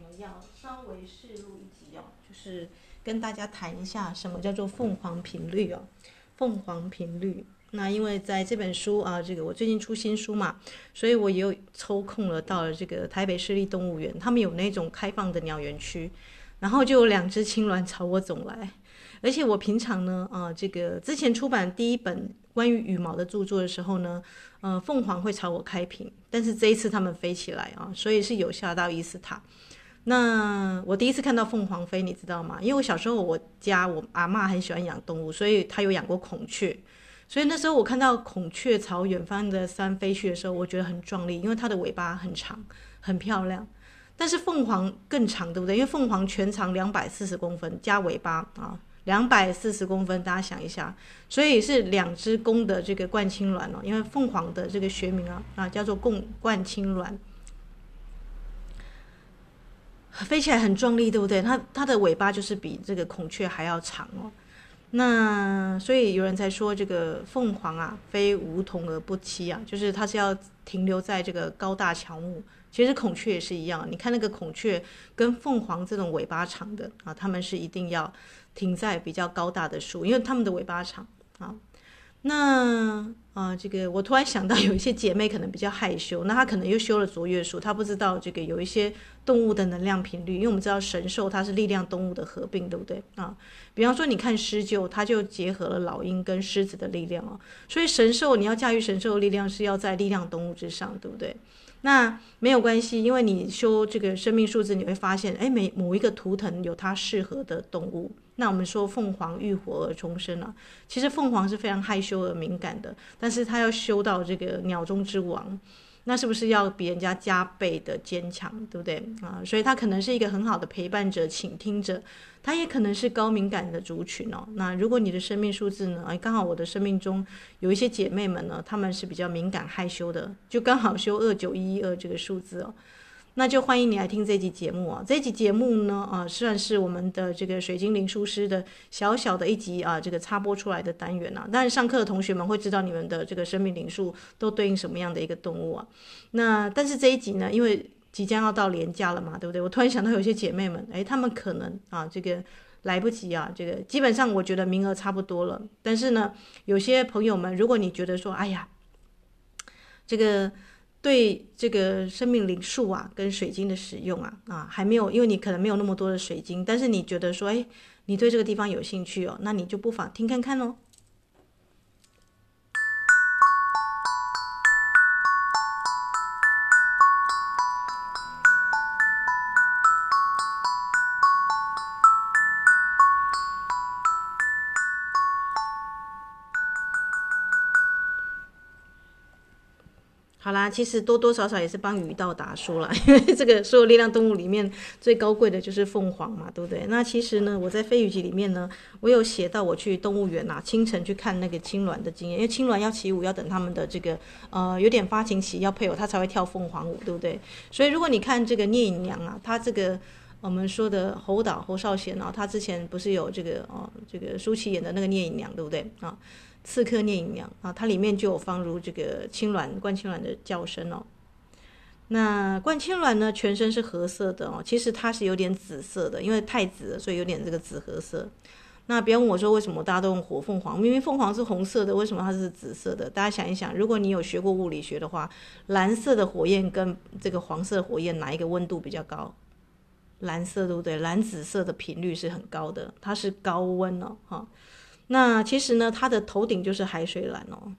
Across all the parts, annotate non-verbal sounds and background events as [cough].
们要稍微试录一集哦，就是跟大家谈一下什么叫做凤凰频率哦。凤凰频率，那因为在这本书啊，这个我最近出新书嘛，所以我也有抽空了到了这个台北市立动物园，他们有那种开放的鸟园区，然后就有两只青鸾朝我走来，而且我平常呢，啊，这个之前出版第一本关于羽毛的著作的时候呢。呃，凤凰会朝我开屏，但是这一次他们飞起来啊，所以是有吓到伊斯塔。那我第一次看到凤凰飞，你知道吗？因为我小时候我家我阿嬷很喜欢养动物，所以她有养过孔雀。所以那时候我看到孔雀朝远方的山飞去的时候，我觉得很壮丽，因为它的尾巴很长，很漂亮。但是凤凰更长，对不对？因为凤凰全长两百四十公分加尾巴啊。两百四十公分，大家想一下，所以是两只公的这个冠青鸾哦，因为凤凰的这个学名啊啊叫做贡冠青鸾，飞起来很壮丽，对不对？它它的尾巴就是比这个孔雀还要长哦。那所以有人在说这个凤凰啊，非梧桐而不栖啊，就是它是要停留在这个高大乔木。其实孔雀也是一样，你看那个孔雀跟凤凰这种尾巴长的啊，它们是一定要。停在比较高大的树，因为它们的尾巴长啊。那啊、这个我突然想到，有一些姐妹可能比较害羞，那她可能又修了卓越术，她不知道这个有一些动物的能量频率，因为我们知道神兽它是力量动物的合并，对不对啊？比方说，你看狮鹫，它就结合了老鹰跟狮子的力量啊。所以神兽你要驾驭神兽的力量，是要在力量动物之上，对不对？那没有关系，因为你修这个生命数字，你会发现，哎，每某一个图腾有它适合的动物。那我们说凤凰浴火而重生啊，其实凤凰是非常害羞而敏感的，但是它要修到这个鸟中之王，那是不是要比人家加倍的坚强，对不对啊？所以它可能是一个很好的陪伴者、倾听者，它也可能是高敏感的族群哦。那如果你的生命数字呢，哎，刚好我的生命中有一些姐妹们呢，她们是比较敏感害羞的，就刚好修二九一一二这个数字哦。那就欢迎你来听这集节目啊！这集节目呢，啊，算是我们的这个水晶灵数师的小小的一集啊，这个插播出来的单元啊。当然，上课的同学们会知道你们的这个生命灵数都对应什么样的一个动物啊。那但是这一集呢，因为即将要到年假了嘛，对不对？我突然想到有些姐妹们，哎，她们可能啊，这个来不及啊，这个基本上我觉得名额差不多了。但是呢，有些朋友们，如果你觉得说，哎呀，这个。对这个生命灵数啊，跟水晶的使用啊，啊，还没有，因为你可能没有那么多的水晶，但是你觉得说，哎，你对这个地方有兴趣哦，那你就不妨听看看哦。其实多多少少也是帮雨道打书了，[laughs] 因为这个所有力量动物里面最高贵的就是凤凰嘛，对不对？那其实呢，我在飞鱼集里面呢，我有写到我去动物园啊，清晨去看那个青鸾的经验，因为青鸾要起舞，要等他们的这个呃有点发情期要配偶，它才会跳凤凰舞，对不对？所以如果你看这个聂隐娘啊，她这个我们说的侯导侯少贤啊，他之前不是有这个哦这个舒淇演的那个聂隐娘，对不对啊？刺客聂隐娘啊，它里面就有放入这个青鸾冠青鸾的叫声哦。那冠青鸾呢，全身是褐色的哦，其实它是有点紫色的，因为太紫了，所以有点这个紫褐色。那别问我说为什么大家都用火凤凰，明明凤凰是红色的，为什么它是紫色的？大家想一想，如果你有学过物理学的话，蓝色的火焰跟这个黄色火焰哪一个温度比较高？蓝色对不对？蓝紫色的频率是很高的，它是高温哦，哈。那其实呢，它的头顶就是海水蓝哦。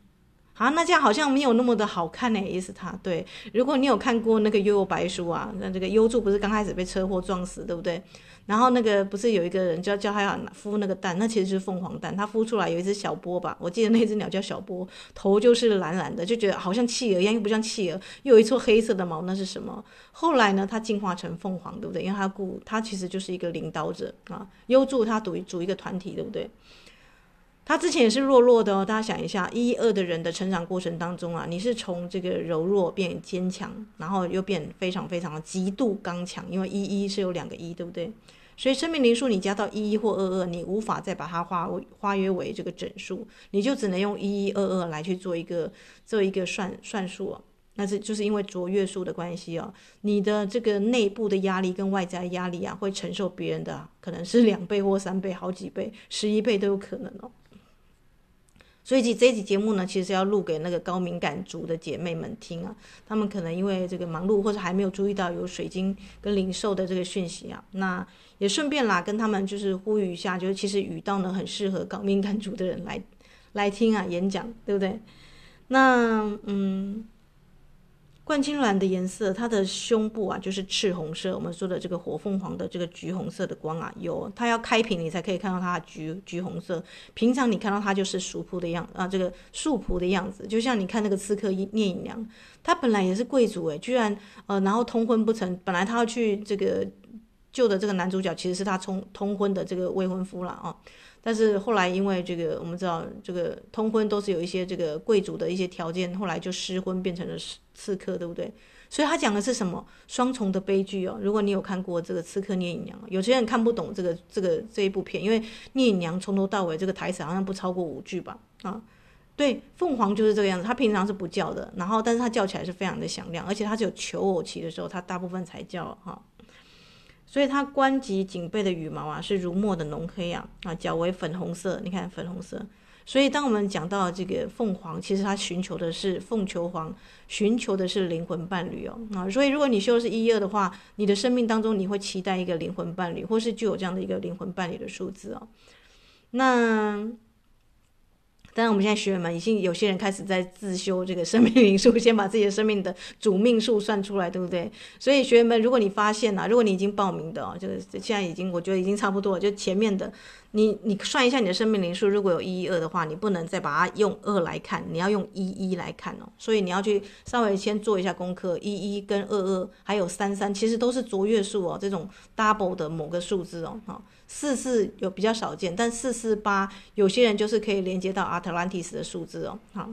好，那这样好像没有那么的好看呢，意思它对。如果你有看过那个幽游白书啊，那这个幽助不是刚开始被车祸撞死，对不对？然后那个不是有一个人叫叫他要孵那个蛋，那其实是凤凰蛋，它孵出来有一只小波吧，我记得那只鸟叫小波，头就是蓝蓝的，就觉得好像企鹅一样，又不像企鹅，又有一撮黑色的毛，那是什么？后来呢，它进化成凤凰，对不对？因为它故它其实就是一个领导者啊，幽助它组组一个团体，对不对？他之前也是弱弱的哦，大家想一下，一一二的人的成长过程当中啊，你是从这个柔弱变坚强，然后又变非常非常的极度刚强，因为一一是有两个一，对不对？所以生命灵数你加到一一或二二，你无法再把它化化约为这个整数，你就只能用一一二二来去做一个做一个算算数哦。那是就是因为卓越数的关系哦，你的这个内部的压力跟外在压力啊，会承受别人的可能是两倍或三倍、好几倍、十一倍都有可能哦。所以这这集节目呢，其实要录给那个高敏感族的姐妹们听啊，她们可能因为这个忙碌，或者还没有注意到有水晶跟灵兽的这个讯息啊，那也顺便啦，跟他们就是呼吁一下，就是其实语道呢很适合高敏感族的人来来听啊演讲，对不对？那嗯。冠青蓝的颜色，它的胸部啊就是赤红色，我们说的这个火凤凰的这个橘红色的光啊，有它要开屏你才可以看到它的橘橘红色。平常你看到它就是熟仆的样啊，这个素仆的样子，就像你看那个刺客聂隐娘，他本来也是贵族诶，居然呃然后通婚不成，本来他要去这个救的这个男主角其实是他通通婚的这个未婚夫了啊。但是后来因为这个，我们知道这个通婚都是有一些这个贵族的一些条件，后来就失婚变成了刺客，对不对？所以他讲的是什么双重的悲剧哦？如果你有看过这个《刺客聂隐娘》，有些人看不懂这个这个这一部片，因为聂隐娘从头到尾这个台词好像不超过五句吧？啊，对，凤凰就是这个样子，他平常是不叫的，然后但是他叫起来是非常的响亮，而且他只有求偶期的时候，他大部分才叫哈。所以它关节颈背的羽毛啊是如墨的浓黑啊啊，脚为粉红色，你看粉红色。所以当我们讲到这个凤凰，其实它寻求的是凤求凰，寻求的是灵魂伴侣哦啊。所以如果你修的是一二的话，你的生命当中你会期待一个灵魂伴侣，或是具有这样的一个灵魂伴侣的数字哦。那。当然，我们现在学员们已经有些人开始在自修这个生命灵数，先把自己的生命的主命数算出来，对不对？所以学员们，如果你发现啊，如果你已经报名的哦，就是现在已经，我觉得已经差不多了，就前面的。你你算一下你的生命灵数，如果有一一二的话，你不能再把它用二来看，你要用一一来看哦。所以你要去稍微先做一下功课，一一跟二二还有三三，其实都是卓越数哦，这种 double 的某个数字哦。哈，四四有比较少见，但四四八有些人就是可以连接到 Atlantis 的数字哦。好，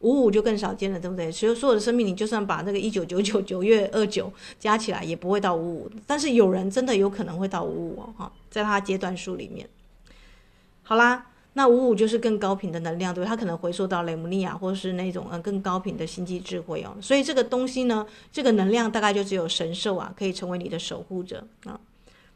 五五就更少见了，对不对？所以所有的生命，你就算把那个一九九九九月二九加起来，也不会到五五。但是有人真的有可能会到五五哦。哈，在他阶段数里面。好啦，那五五就是更高频的能量，对，它可能回溯到雷姆利亚，或是那种嗯更高频的星际智慧哦。所以这个东西呢，这个能量大概就只有神兽啊，可以成为你的守护者啊。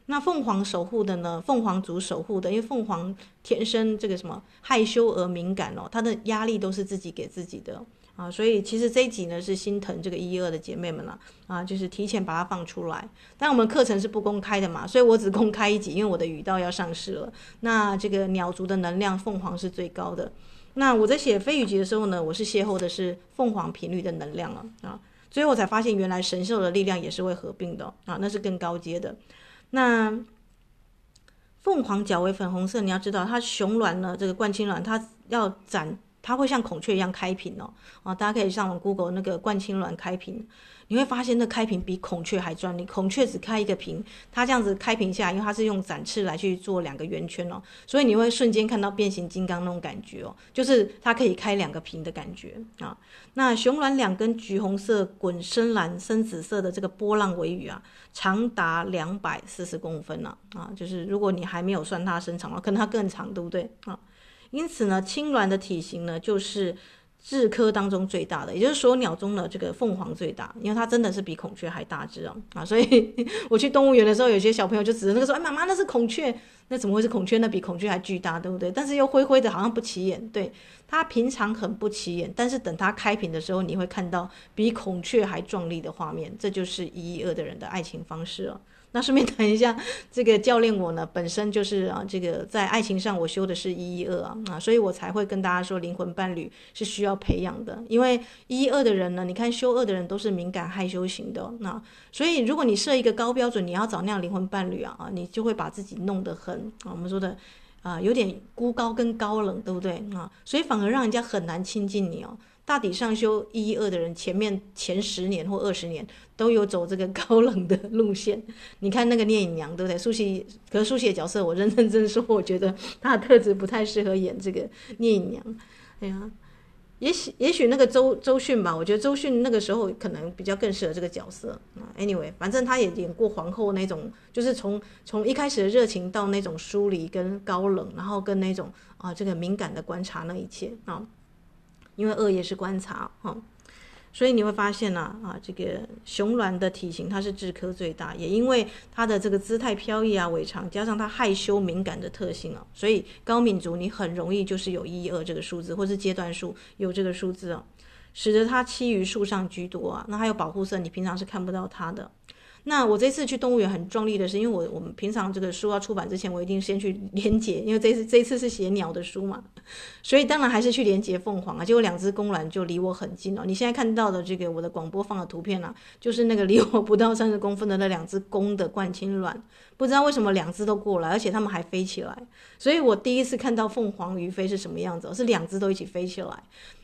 那凤凰守护的呢，凤凰族守护的，因为凤凰天生这个什么害羞而敏感哦，它的压力都是自己给自己的。啊，所以其实这一集呢是心疼这个一二的姐妹们了啊，就是提前把它放出来。但我们课程是不公开的嘛，所以我只公开一集，因为我的语道要上市了。那这个鸟族的能量，凤凰是最高的。那我在写飞羽集的时候呢，我是邂逅的是凤凰频率的能量了啊，最后我才发现原来神兽的力量也是会合并的啊，那是更高阶的。那凤凰角为粉红色，你要知道它雄卵呢，这个冠青卵它要展。它会像孔雀一样开屏哦，啊，大家可以上网 Google 那个冠青鸾开屏，你会发现那开屏比孔雀还专利。孔雀只开一个屏，它这样子开屏下，因为它是用展翅来去做两个圆圈哦，所以你会瞬间看到变形金刚那种感觉哦，就是它可以开两个屏的感觉啊。那雄卵两根橘红色滚深蓝深紫色的这个波浪尾羽啊，长达两百四十公分呢啊，就是如果你还没有算它身长的话，可能它更长，对不对啊？因此呢，青鸾的体型呢，就是雉科当中最大的，也就是所鸟中的这个凤凰最大，因为它真的是比孔雀还大只哦啊！所以 [laughs] 我去动物园的时候，有些小朋友就指着那个说：“哎，妈妈，那是孔雀，那怎么会是孔雀？那比孔雀还巨大，对不对？”但是又灰灰的，好像不起眼。对，它平常很不起眼，但是等它开屏的时候，你会看到比孔雀还壮丽的画面。这就是一一二的人的爱情方式哦。那顺便 [laughs] 谈一下，这个教练我呢，本身就是啊，这个在爱情上我修的是一一二啊，啊，所以我才会跟大家说，灵魂伴侣是需要培养的。因为一一二的人呢，你看修二的人都是敏感害羞型的，那所以如果你设一个高标准，你要找那样灵魂伴侣啊，啊，你就会把自己弄得很，我们说的啊，有点孤高跟高冷，对不对啊？所以反而让人家很难亲近你哦。大体上修一二的人，前面前十年或二十年都有走这个 [laughs] 高冷的路线。你看那个聂隐娘，对不对？苏西，可是舒娸的角色，我认认真说，我觉得她的特质不太适合演这个聂隐娘。哎呀，也许也许那个周周迅吧，我觉得周迅那个时候可能比较更适合这个角色啊。Anyway，反正她也演过皇后那种，就是从从一开始的热情到那种疏离跟高冷，然后跟那种啊这个敏感的观察那一切啊。因为二也是观察哈，所以你会发现呢，啊，这个雄鸾的体型它是智科最大，也因为它的这个姿态飘逸啊、尾长，加上它害羞敏感的特性啊，所以高敏族你很容易就是有一一二这个数字，或是阶段数有这个数字啊，使得它栖于树上居多啊。那还有保护色，你平常是看不到它的。那我这次去动物园很壮丽的是，因为我我们平常这个书要出版之前，我一定先去连结，因为这次这次是写鸟的书嘛，[laughs] 所以当然还是去连结凤凰啊。结果两只公卵就离我很近了。你现在看到的这个我的广播放的图片啊，就是那个离我不到三十公分的那两只公的冠青卵，不知道为什么两只都过来，而且它们还飞起来。所以我第一次看到凤凰于飞是什么样子，是两只都一起飞起来。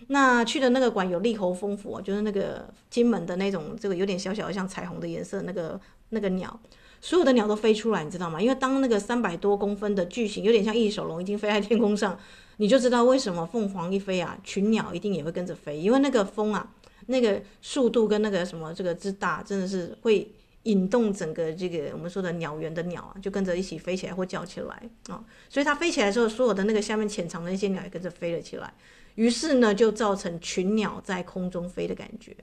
那去的那个馆有利喉蜂蝠，就是那个金门的那种，这个有点小小的像彩虹的颜色，那个那个鸟，所有的鸟都飞出来，你知道吗？因为当那个三百多公分的巨型，有点像翼手龙，已经飞在天空上，你就知道为什么凤凰一飞啊，群鸟一定也会跟着飞，因为那个风啊，那个速度跟那个什么这个之大，真的是会引动整个这个我们说的鸟园的鸟啊，就跟着一起飞起来或叫起来啊、所以它飞起来的时候，所有的那个下面潜藏的那些鸟也跟着飞了起来。于是呢，就造成群鸟在空中飞的感觉。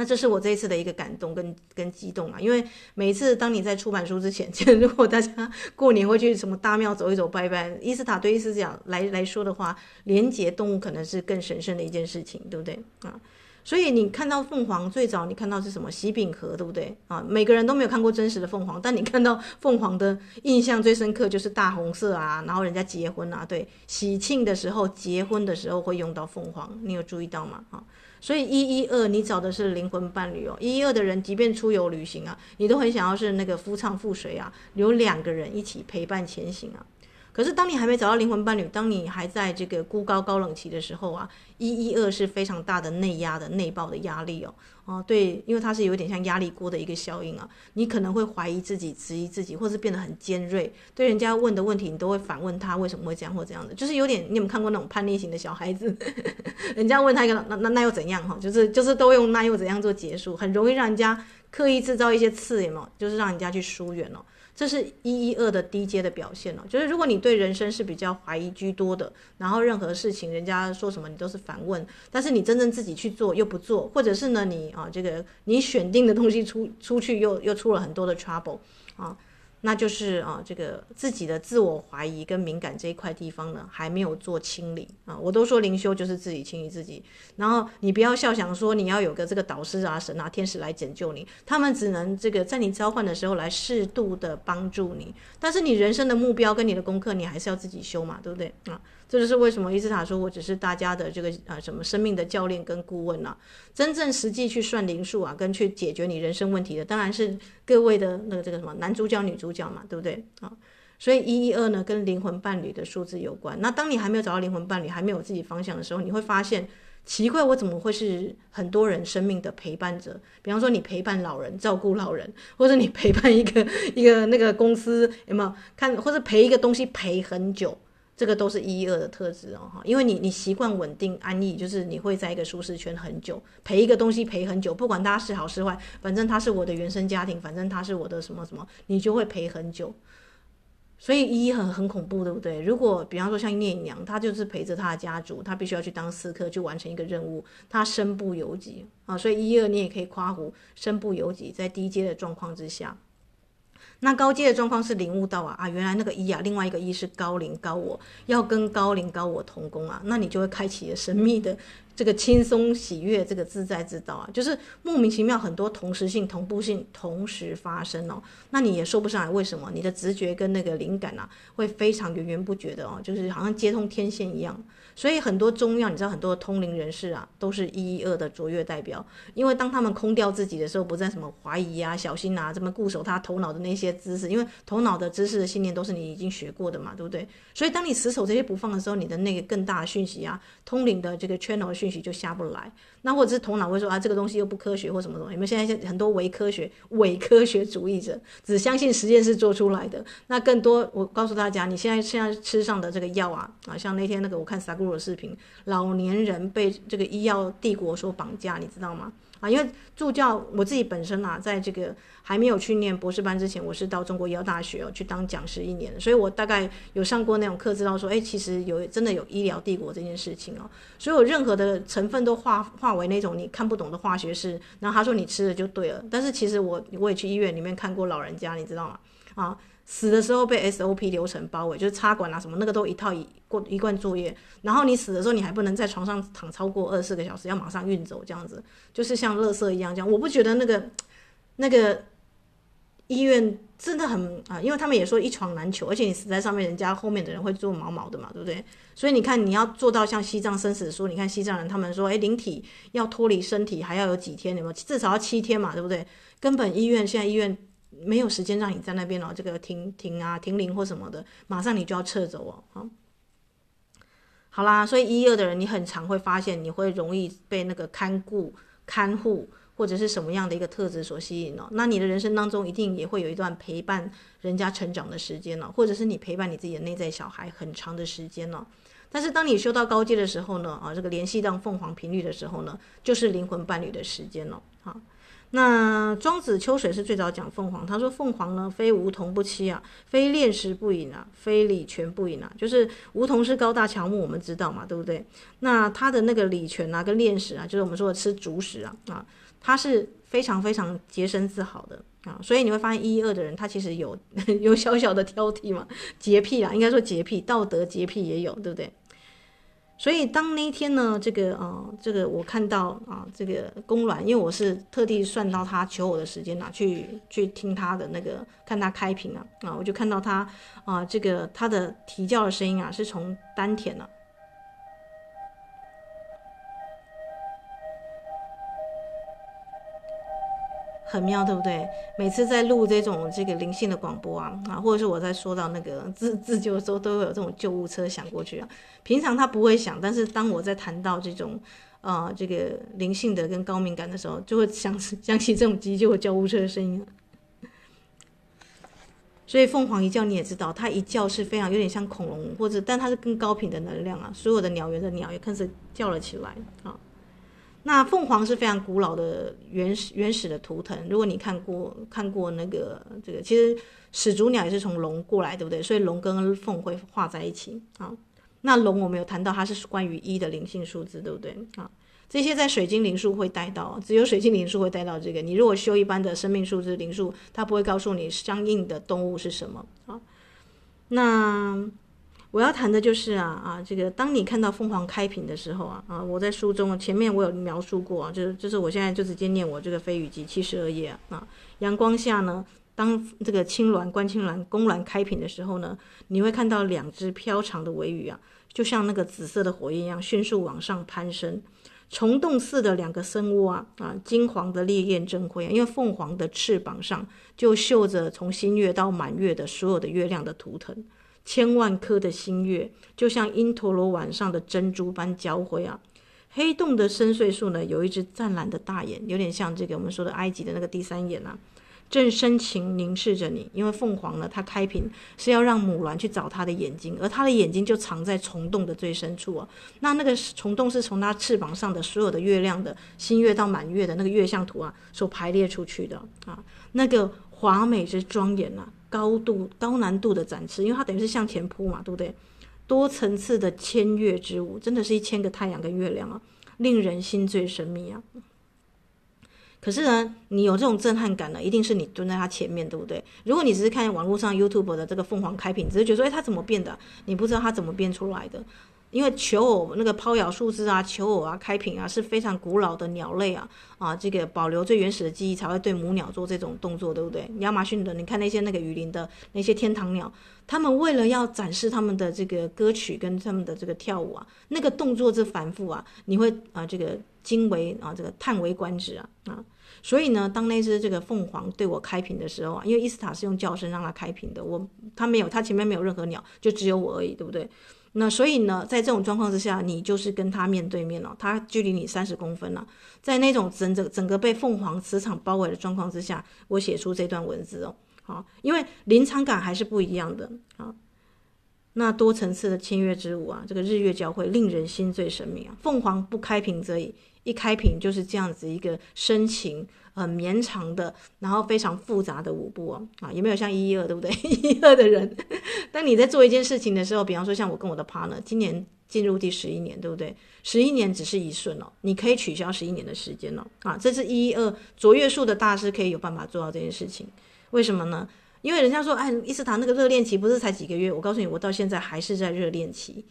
那这是我这一次的一个感动跟跟激动啊！因为每一次当你在出版书之前，[laughs] 其实如果大家过年会去什么大庙走一走拜拜，伊斯塔对伊斯讲来来说的话，连接动物可能是更神圣的一件事情，对不对啊？所以你看到凤凰，最早你看到是什么？喜饼盒，对不对啊？每个人都没有看过真实的凤凰，但你看到凤凰的印象最深刻就是大红色啊，然后人家结婚啊，对，喜庆的时候、结婚的时候会用到凤凰，你有注意到吗？啊，所以一一二你找的是灵魂伴侣哦，一一二的人即便出游旅行啊，你都很想要是那个夫唱妇随啊，有两个人一起陪伴前行啊。可是当你还没找到灵魂伴侣，当你还在这个孤高高冷期的时候啊，一一二是非常大的内压的内爆的压力哦，哦对，因为它是有点像压力锅的一个效应啊，你可能会怀疑自己、质疑自己，或是变得很尖锐，对人家问的问题你都会反问他为什么会这样或这样的，就是有点你有没有看过那种叛逆型的小孩子，[laughs] 人家问他一个那那那又怎样哈，就是就是都用那又怎样做结束，很容易让人家刻意制造一些刺眼嘛，就是让人家去疏远哦。这是一一二的低阶的表现哦，就是如果你对人生是比较怀疑居多的，然后任何事情人家说什么你都是反问，但是你真正自己去做又不做，或者是呢你啊这个你选定的东西出出去又又出了很多的 trouble 啊。那就是啊，这个自己的自我怀疑跟敏感这一块地方呢，还没有做清理啊。我都说灵修就是自己清理自己，然后你不要笑想说你要有个这个导师啊、神啊、天使来拯救你，他们只能这个在你召唤的时候来适度的帮助你，但是你人生的目标跟你的功课，你还是要自己修嘛，对不对啊？这就是为什么伊斯塔说我只是大家的这个啊什么生命的教练跟顾问啊，真正实际去算灵数啊，跟去解决你人生问题的，当然是各位的那个这个什么男主角女主角嘛，对不对啊？所以一一二呢跟灵魂伴侣的数字有关。那当你还没有找到灵魂伴侣，还没有自己方向的时候，你会发现奇怪，我怎么会是很多人生命的陪伴者？比方说你陪伴老人，照顾老人，或者你陪伴一个一个那个公司有没有看，或者陪一个东西陪很久。这个都是一二的特质哦，哈，因为你你习惯稳定安逸，就是你会在一个舒适圈很久，陪一个东西陪很久，不管它是好是坏，反正它是我的原生家庭，反正它是我的什么什么，你就会陪很久。所以一很很恐怖，对不对？如果比方说像聂隐娘，她就是陪着她的家族，她必须要去当刺客，去完成一个任务，她身不由己啊。所以一一二你也可以夸胡身不由己，在低阶的状况之下。那高阶的状况是领悟到啊啊，原来那个一啊，另外一个一是高龄高我，要跟高龄高我同工啊，那你就会开启了神秘的这个轻松喜悦这个自在之道啊，就是莫名其妙很多同时性同步性同时发生哦，那你也说不上来为什么，你的直觉跟那个灵感啊会非常源源不绝的哦，就是好像接通天线一样。所以很多中药，你知道很多通灵人士啊，都是一一二的卓越代表。因为当他们空掉自己的时候，不再什么怀疑啊、小心啊，这么固守他头脑的那些知识，因为头脑的知识的信念都是你已经学过的嘛，对不对？所以当你死守这些不放的时候，你的那个更大的讯息啊，通灵的这个 channel 的讯息就下不来。那或者是头脑会说啊，这个东西又不科学或什么东西。你们现在很多伪科学、伪科学主义者，只相信实验室做出来的？那更多，我告诉大家，你现在现在吃上的这个药啊，啊，像那天那个我看萨古鲁的视频，老年人被这个医药帝国所绑架，你知道吗？啊，因为助教我自己本身啊，在这个还没有去念博士班之前，我是到中国医药大学哦去当讲师一年，所以我大概有上过那种课，知道说，哎，其实有真的有医疗帝国这件事情哦，所以我任何的成分都化化为那种你看不懂的化学式，然后他说你吃了就对了，但是其实我我也去医院里面看过老人家，你知道吗？啊。死的时候被 SOP 流程包围，就是插管啊什么那个都一套一过一贯作业。然后你死的时候，你还不能在床上躺超过二十四个小时，要马上运走这样子，就是像垃圾一样这样。我不觉得那个那个医院真的很啊，因为他们也说一床难求，而且你死在上面，人家后面的人会做毛毛的嘛，对不对？所以你看你要做到像西藏生死书，你看西藏人他们说，哎，灵体要脱离身体还要有几天？有没有？至少要七天嘛，对不对？根本医院现在医院。没有时间让你在那边哦，这个停停啊，停灵或什么的，马上你就要撤走哦。好，好啦，所以一二的人，你很常会发现，你会容易被那个看顾、看护或者是什么样的一个特质所吸引哦。那你的人生当中一定也会有一段陪伴人家成长的时间哦，或者是你陪伴你自己的内在小孩很长的时间哦。但是当你修到高阶的时候呢，啊，这个联系到凤凰频率的时候呢，就是灵魂伴侣的时间了，好。那庄子秋水是最早讲凤凰，他说凤凰呢，非梧桐不栖啊，非恋石不隐啊，非礼泉不饮啊。就是梧桐是高大乔木，我们知道嘛，对不对？那它的那个礼泉啊，跟恋石啊，就是我们说的吃竹石啊，啊，它是非常非常洁身自好的啊。所以你会发现一一二的人，他其实有 [laughs] 有小小的挑剔嘛，洁癖啊，应该说洁癖，道德洁癖也有，对不对？所以当那一天呢，这个啊、这个我看到啊，这个公卵，因为我是特地算到他求我的时间啊，去去听他的那个看他开屏啊，啊，我就看到他啊，这个他的啼叫的声音啊，是从丹田呢、很妙，对不对？每次在录这种这个灵性的广播啊，啊，或者是我在说到那个自自救的时候，都会有这种救护车响过去啊。平常它不会响，但是当我在谈到这种呃这个灵性的跟高敏感的时候，就会想想起这种急救救护车的声音。所以凤凰一叫你也知道，它一叫是非常有点像恐龙，或者但它是更高频的能量啊。所有的鸟园的鸟也开始叫了起来啊。那凤凰是非常古老的原始原始的图腾。如果你看过看过那个这个，其实始祖鸟也是从龙过来，对不对？所以龙跟凤会画在一起啊。那龙我们有谈到，它是关于一的灵性数字，对不对啊？这些在水晶灵数会带到，只有水晶灵数会带到这个。你如果修一般的生命数字灵数，它不会告诉你相应的动物是什么啊。那。我要谈的就是啊啊，这个当你看到凤凰开屏的时候啊啊，我在书中前面我有描述过啊，就是就是我现在就直接念我这个飞羽集七十二页啊，阳光下呢，当这个青鸾观青鸾公鸾开屏的时候呢，你会看到两只飘长的尾羽啊，就像那个紫色的火焰一样迅速往上攀升，虫洞似的两个深窝啊啊，金黄的烈焰正辉，因为凤凰的翅膀上就绣着从新月到满月的所有的月亮的图腾。千万颗的星月，就像因陀罗晚上的珍珠般交辉啊！黑洞的深邃处呢，有一只湛蓝的大眼，有点像这个我们说的埃及的那个第三眼啊，正深情凝视着你。因为凤凰呢，它开屏是要让母鸾去找它的眼睛，而它的眼睛就藏在虫洞的最深处啊。那那个虫洞是从它翅膀上的所有的月亮的新月到满月的那个月相图啊，所排列出去的啊，那个华美之庄严啊！高度高难度的展示，因为它等于是向前扑嘛，对不对？多层次的千月之舞，真的是一千个太阳跟月亮啊，令人心醉神迷啊。可是呢，你有这种震撼感呢，一定是你蹲在它前面，对不对？如果你只是看网络上 YouTube 的这个凤凰开屏，只是觉得说，哎，它怎么变的？你不知道它怎么变出来的。因为求偶那个抛摇树枝啊，求偶啊，开屏啊，是非常古老的鸟类啊啊，这个保留最原始的记忆才会对母鸟做这种动作，对不对？亚马逊的，你看那些那个雨林的那些天堂鸟，他们为了要展示他们的这个歌曲跟他们的这个跳舞啊，那个动作之繁复啊，你会啊这个惊为啊这个叹为观止啊啊，所以呢，当那只这个凤凰对我开屏的时候啊，因为伊斯塔是用叫声让它开屏的，我它没有，它前面没有任何鸟，就只有我而已，对不对？那所以呢，在这种状况之下，你就是跟他面对面了，他距离你三十公分了，在那种整整整个被凤凰磁场包围的状况之下，我写出这段文字哦，好，因为临场感还是不一样的啊。那多层次的签约之舞啊，这个日月交汇，令人心醉神迷啊。凤凰不开屏则已，一开屏就是这样子一个深情、很绵长的，然后非常复杂的舞步哦。啊，有没有像一一二，对不对？[laughs] 一一二的人，[laughs] 当你在做一件事情的时候，比方说像我跟我的 partner，今年进入第十一年，对不对？十一年只是一瞬哦，你可以取消十一年的时间哦。啊，这是一一二卓越术的大师可以有办法做到这件事情，为什么呢？因为人家说，哎，伊斯塔那个热恋期不是才几个月？我告诉你，我到现在还是在热恋期。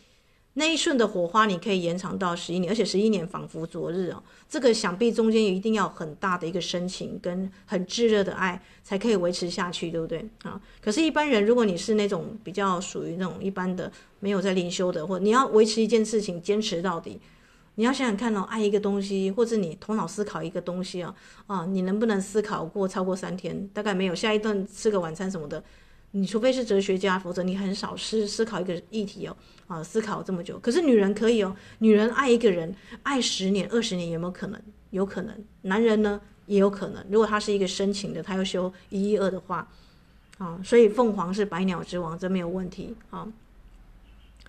那一瞬的火花，你可以延长到十一年，而且十一年仿佛昨日哦。这个想必中间一定要很大的一个深情跟很炙热的爱，才可以维持下去，对不对啊？可是，一般人如果你是那种比较属于那种一般的，没有在灵修的，或你要维持一件事情坚持到底。你要想想看哦，爱一个东西，或者你头脑思考一个东西啊，啊，你能不能思考过超过三天？大概没有。下一顿吃个晚餐什么的，你除非是哲学家，否则你很少思思考一个议题哦，啊，思考这么久。可是女人可以哦，女人爱一个人，爱十年、二十年有没有可能？有可能。男人呢也有可能，如果他是一个深情的，他要修一一二的话，啊，所以凤凰是百鸟之王，这没有问题啊。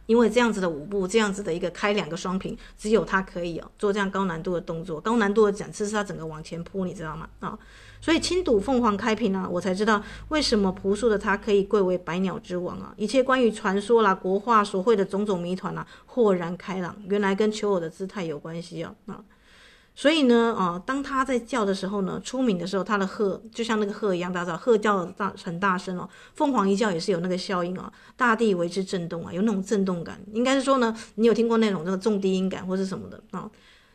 因为这样子的舞步，这样子的一个开两个双屏，只有他可以哦做这样高难度的动作，高难度的展翅是他整个往前扑，你知道吗？啊、所以轻睹凤凰开屏、啊，我才知道为什么朴素的他可以贵为百鸟之王啊！一切关于传说啦、国画所绘的种种谜团啊，豁然开朗，原来跟求偶的姿态有关系啊！啊。所以呢，啊，当他在叫的时候呢，出鸣的时候，他的鹤就像那个鹤一样，大家知道，鹤叫大很大声哦。凤凰一叫也是有那个效应啊，大地为之震动啊，有那种震动感。应该是说呢，你有听过那种这个重低音感或是什么的啊？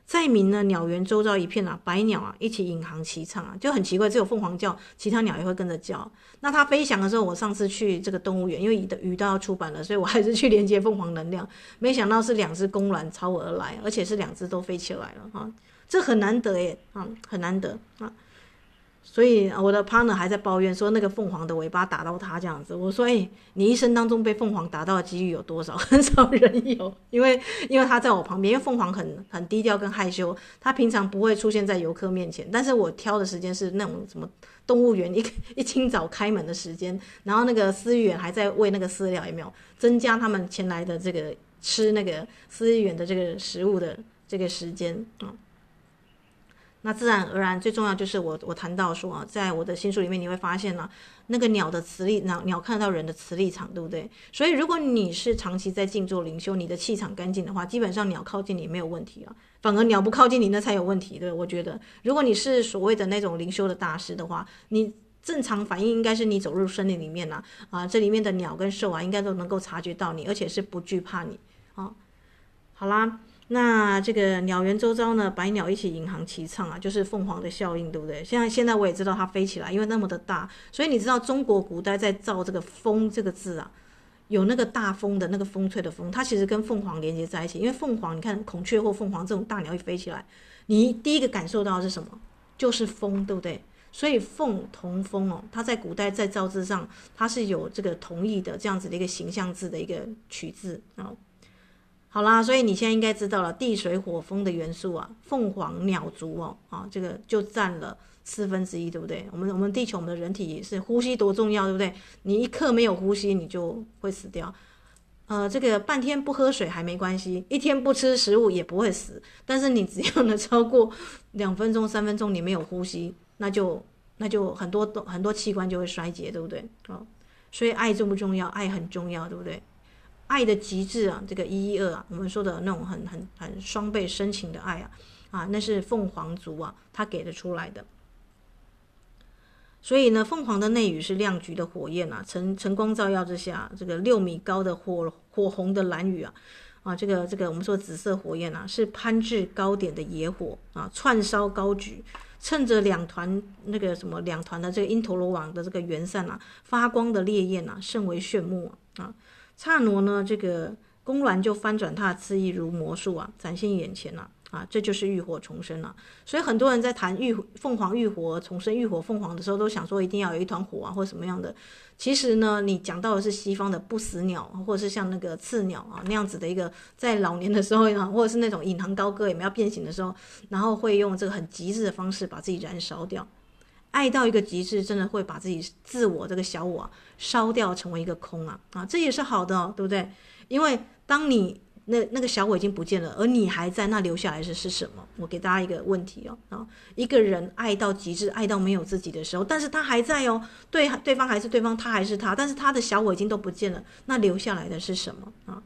在鸣呢，鸟园周遭一片啊，百鸟啊一起引吭齐唱啊，就很奇怪，只有凤凰叫，其他鸟也会跟着叫。那它飞翔的时候，我上次去这个动物园，因为鱼的鱼都要出版了，所以我还是去连接凤凰能量，没想到是两只公鸾朝我而来，而且是两只都飞起来了哈。这很难得耶，啊，很难得啊，所以我的 partner 还在抱怨说那个凤凰的尾巴打到他这样子。我说，哎，你一生当中被凤凰打到的几率有多少？很少人有，因为因为他在我旁边，因为凤凰很很低调跟害羞，他平常不会出现在游客面前。但是我挑的时间是那种什么动物园一一清早开门的时间，然后那个饲育员还在喂那个饲料，有没有增加他们前来的这个吃那个饲育员的这个食物的这个时间啊？那自然而然，最重要就是我我谈到说啊，在我的新书里面你会发现呢、那个鸟的磁力，鸟鸟看到人的磁力场，对不对？所以如果你是长期在静坐灵修，你的气场干净的话，基本上鸟靠近你没有问题啊。反而鸟不靠近你那才有问题，对，我觉得，如果你是所谓的那种灵修的大师的话，你正常反应应该是你走入森林里面呢，啊，这里面的鸟跟兽啊，应该都能够察觉到你，而且是不惧怕你。啊，好啦。那这个鸟园周遭呢，百鸟一起引吭齐唱啊，就是凤凰的效应，对不对？现在现在我也知道它飞起来，因为那么的大，所以你知道中国古代在造这个“风”这个字啊，有那个大风的那个风吹的风，它其实跟凤凰连接在一起。因为凤凰，你看孔雀或凤凰这种大鸟一飞起来，你第一个感受到是什么？就是风，对不对？所以凤同风哦，它在古代在造字上，它是有这个同义的这样子的一个形象字的一个取字啊。好啦，所以你现在应该知道了地水火风的元素啊，凤凰鸟族哦，啊，这个就占了四分之一，对不对？我们我们地球我们的人体是呼吸多重要，对不对？你一刻没有呼吸，你就会死掉。呃，这个半天不喝水还没关系，一天不吃食物也不会死。但是你只要呢超过两分钟、三分钟你没有呼吸，那就那就很多很多器官就会衰竭，对不对？啊，所以爱重不重要？爱很重要，对不对？爱的极致啊，这个一一二啊，我们说的那种很很很双倍深情的爱啊，啊，那是凤凰族啊，他给的出来的。所以呢，凤凰的内羽是亮橘的火焰啊，晨晨光照耀之下，这个六米高的火火红的蓝羽啊，啊，这个这个我们说紫色火焰啊，是攀至高点的野火啊，串烧高举，趁着两团那个什么两团的这个因陀罗网的这个圆散啊，发光的烈焰啊，甚为炫目。啊刹那呢，这个公鸾就翻转他的翅翼如魔术啊，展现眼前了啊，这就是浴火重生了。所以很多人在谈浴凤凰浴火重生、浴火凤凰的时候，都想说一定要有一团火啊，或什么样的。其实呢，你讲到的是西方的不死鸟，或者是像那个刺鸟啊那样子的一个，在老年的时候，[laughs] 或者是那种引吭高歌，也没有变形的时候，然后会用这个很极致的方式把自己燃烧掉。爱到一个极致，真的会把自己自我这个小我烧掉，成为一个空啊啊，这也是好的，对不对？因为当你那那个小我已经不见了，而你还在，那留下来是是什么？我给大家一个问题哦啊，一个人爱到极致，爱到没有自己的时候，但是他还在哦，对，对方还是对方，他还是他，但是他的小我已经都不见了，那留下来的是什么啊？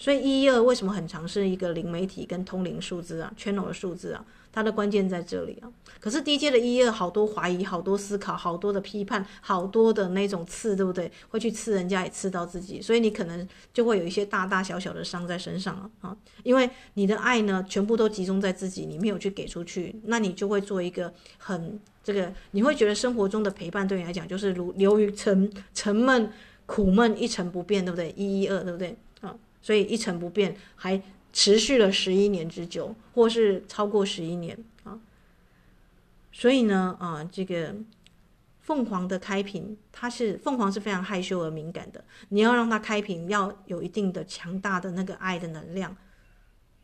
所以一一二为什么很常是一个灵媒体跟通灵数字啊，channel 的数字啊？它的关键在这里啊，可是低阶的一二好多怀疑，好多思考，好多的批判，好多的那种刺，对不对？会去刺人家，也刺到自己，所以你可能就会有一些大大小小的伤在身上了啊。因为你的爱呢，全部都集中在自己，你没有去给出去，那你就会做一个很这个，你会觉得生活中的陪伴对你来讲就是如流于沉沉闷苦闷一成不变，对不对？一一二，对不对啊？所以一成不变还。持续了十一年之久，或是超过十一年啊，所以呢，啊，这个凤凰的开屏，它是凤凰是非常害羞而敏感的。你要让它开屏，要有一定的强大的那个爱的能量，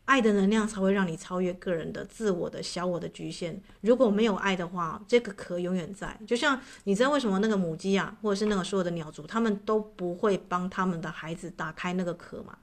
爱的能量才会让你超越个人的自我的小我的局限。如果没有爱的话，这个壳永远在。就像你知道为什么那个母鸡啊，或者是那个所有的鸟族，他们都不会帮他们的孩子打开那个壳吗？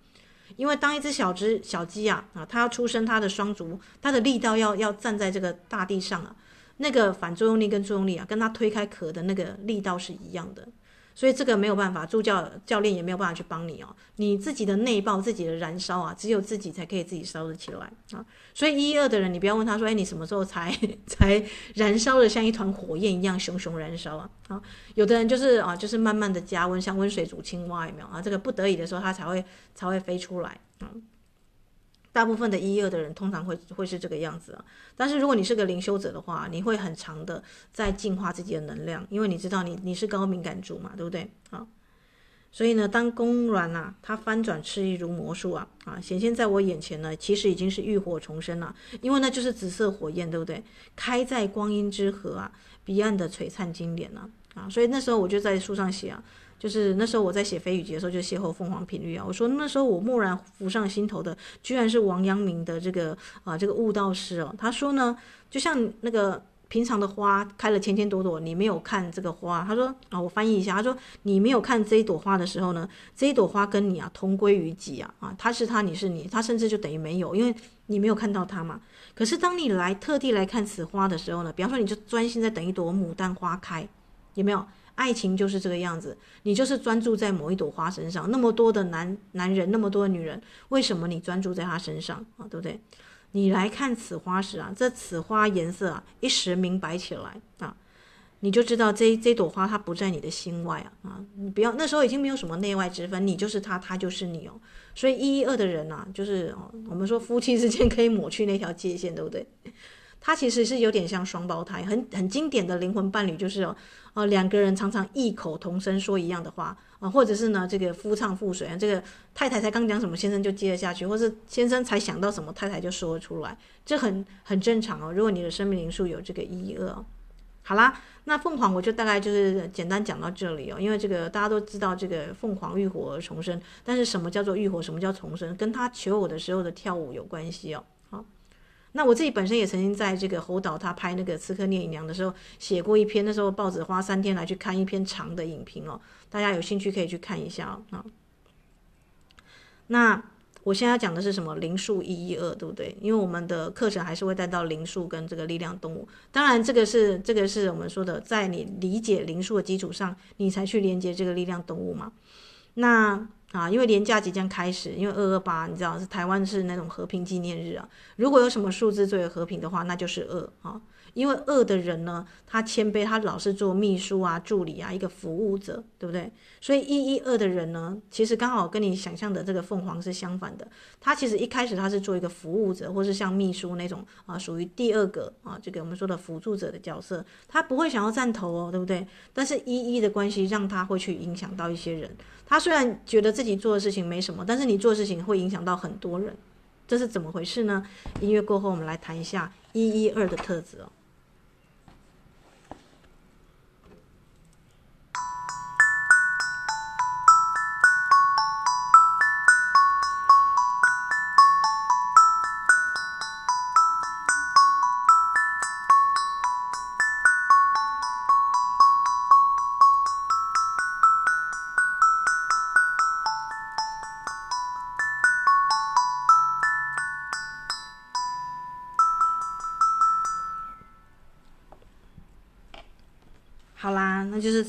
因为当一只小只小鸡啊啊，它要出生，它的双足，它的力道要要站在这个大地上啊，那个反作用力跟作用力啊，跟它推开壳的那个力道是一样的。所以这个没有办法，助教教练也没有办法去帮你哦。你自己的内爆，自己的燃烧啊，只有自己才可以自己烧得起来啊。所以一二的人，你不要问他说，哎，你什么时候才 [laughs] 才燃烧的像一团火焰一样熊熊燃烧啊？啊，有的人就是啊，就是慢慢的加温，像温水煮青蛙，有没有啊？这个不得已的时候，他才会才会飞出来啊。大部分的一二的人通常会会是这个样子啊，但是如果你是个灵修者的话，你会很长的在净化自己的能量，因为你知道你你是高敏感族嘛，对不对啊？所以呢，当公卵啊，它翻转赤翼如魔术啊啊，显现在我眼前呢，其实已经是浴火重生了，因为那就是紫色火焰，对不对？开在光阴之河啊，彼岸的璀璨金莲啊啊，所以那时候我就在书上写啊。就是那时候我在写飞羽集的时候，就邂逅凤凰频率啊。我说那时候我蓦然浮上心头的，居然是王阳明的这个啊这个悟道诗哦。他说呢，就像那个平常的花开了千千朵朵，你没有看这个花。他说啊，我翻译一下，他说你没有看这一朵花的时候呢，这一朵花跟你啊同归于尽啊啊，他是他，你是你，他甚至就等于没有，因为你没有看到他嘛。可是当你来特地来看此花的时候呢，比方说你就专心在等一朵牡丹花开，有没有？爱情就是这个样子，你就是专注在某一朵花身上。那么多的男男人，那么多的女人，为什么你专注在他身上啊？对不对？你来看此花时啊，这此花颜色啊，一时明白起来啊，你就知道这这朵花它不在你的心外啊啊！你不要那时候已经没有什么内外之分，你就是他，他就是你哦。所以一一二的人呐、啊，就是哦，我们说夫妻之间可以抹去那条界限，对不对？他其实是有点像双胞胎，很很经典的灵魂伴侣，就是哦。哦，两个人常常异口同声说一样的话啊，或者是呢，这个夫唱妇随啊，这个太太才刚讲什么，先生就接了下去，或是先生才想到什么，太太就说出来，这很很正常哦。如果你的生命灵数有这个一一二，好啦，那凤凰我就大概就是简单讲到这里哦，因为这个大家都知道这个凤凰浴火而重生，但是什么叫做浴火，什么叫重生，跟他求偶的时候的跳舞有关系哦。那我自己本身也曾经在这个侯导他拍那个《刺客聂隐娘》的时候写过一篇，那时候报纸花三天来去看一篇长的影评哦，大家有兴趣可以去看一下哦。啊，那我现在要讲的是什么？灵数一一二，对不对？因为我们的课程还是会带到灵数跟这个力量动物。当然，这个是这个是我们说的，在你理解灵数的基础上，你才去连接这个力量动物嘛。那。啊，因为连假即将开始，因为二二八，你知道是台湾是那种和平纪念日啊。如果有什么数字作为和平的话，那就是二啊。因为二的人呢，他谦卑，他老是做秘书啊、助理啊，一个服务者，对不对？所以一一二的人呢，其实刚好跟你想象的这个凤凰是相反的。他其实一开始他是做一个服务者，或是像秘书那种啊，属于第二个啊，这个我们说的辅助者的角色，他不会想要站头哦，对不对？但是一一的关系让他会去影响到一些人。他虽然觉得自己做的事情没什么，但是你做事情会影响到很多人，这是怎么回事呢？音乐过后，我们来谈一下一一二的特质哦。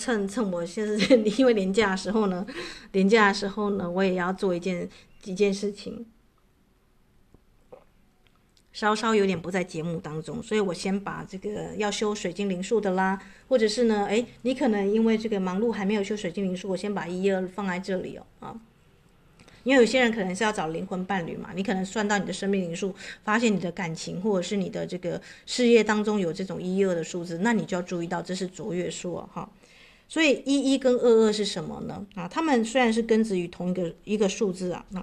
趁趁我现在 [laughs] 因为年假的时候呢，年假的时候呢，我也要做一件几件事情。稍稍有点不在节目当中，所以我先把这个要修水晶灵数的啦，或者是呢，诶，你可能因为这个忙碌还没有修水晶灵数，我先把一二放在这里哦，啊，因为有些人可能是要找灵魂伴侣嘛，你可能算到你的生命灵数，发现你的感情或者是你的这个事业当中有这种一二的数字，那你就要注意到这是卓越数啊，哈，所以一一跟二二是什么呢？啊，他们虽然是根植于同一个一个数字啊，那。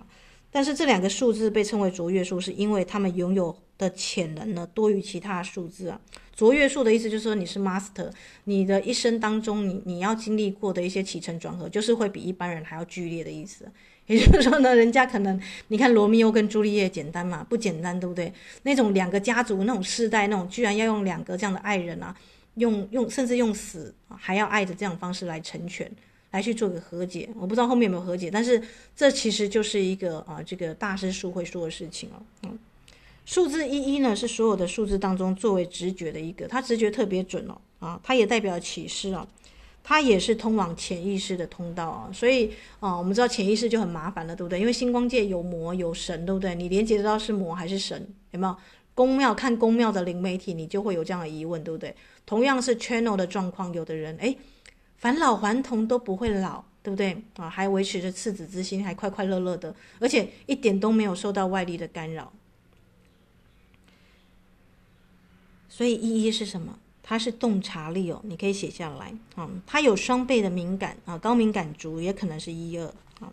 但是这两个数字被称为卓越数，是因为他们拥有的潜能呢多于其他数字啊。卓越数的意思就是说你是 master，你的一生当中你你要经历过的一些起承转合，就是会比一般人还要剧烈的意思。也就是说呢，人家可能你看罗密欧跟朱丽叶简单嘛？不简单，对不对？那种两个家族那种世代那种，居然要用两个这样的爱人啊，用用甚至用死还要爱的这样方式来成全。来去做个和解，我不知道后面有没有和解，但是这其实就是一个啊，这个大师书会说的事情哦。嗯，数字一一呢是所有的数字当中作为直觉的一个，它直觉特别准哦啊，它也代表启示啊，它也是通往潜意识的通道啊。所以啊，我们知道潜意识就很麻烦了，对不对？因为星光界有魔有神，对不对？你连接得到是魔还是神？有没有？宫庙看宫庙的灵媒体，你就会有这样的疑问，对不对？同样是 channel 的状况，有的人诶。返老还童都不会老，对不对啊？还维持着赤子之心，还快快乐乐的，而且一点都没有受到外力的干扰。所以一一是什么？它是洞察力哦，你可以写下来啊。它有双倍的敏感啊，高敏感族也可能是一二啊。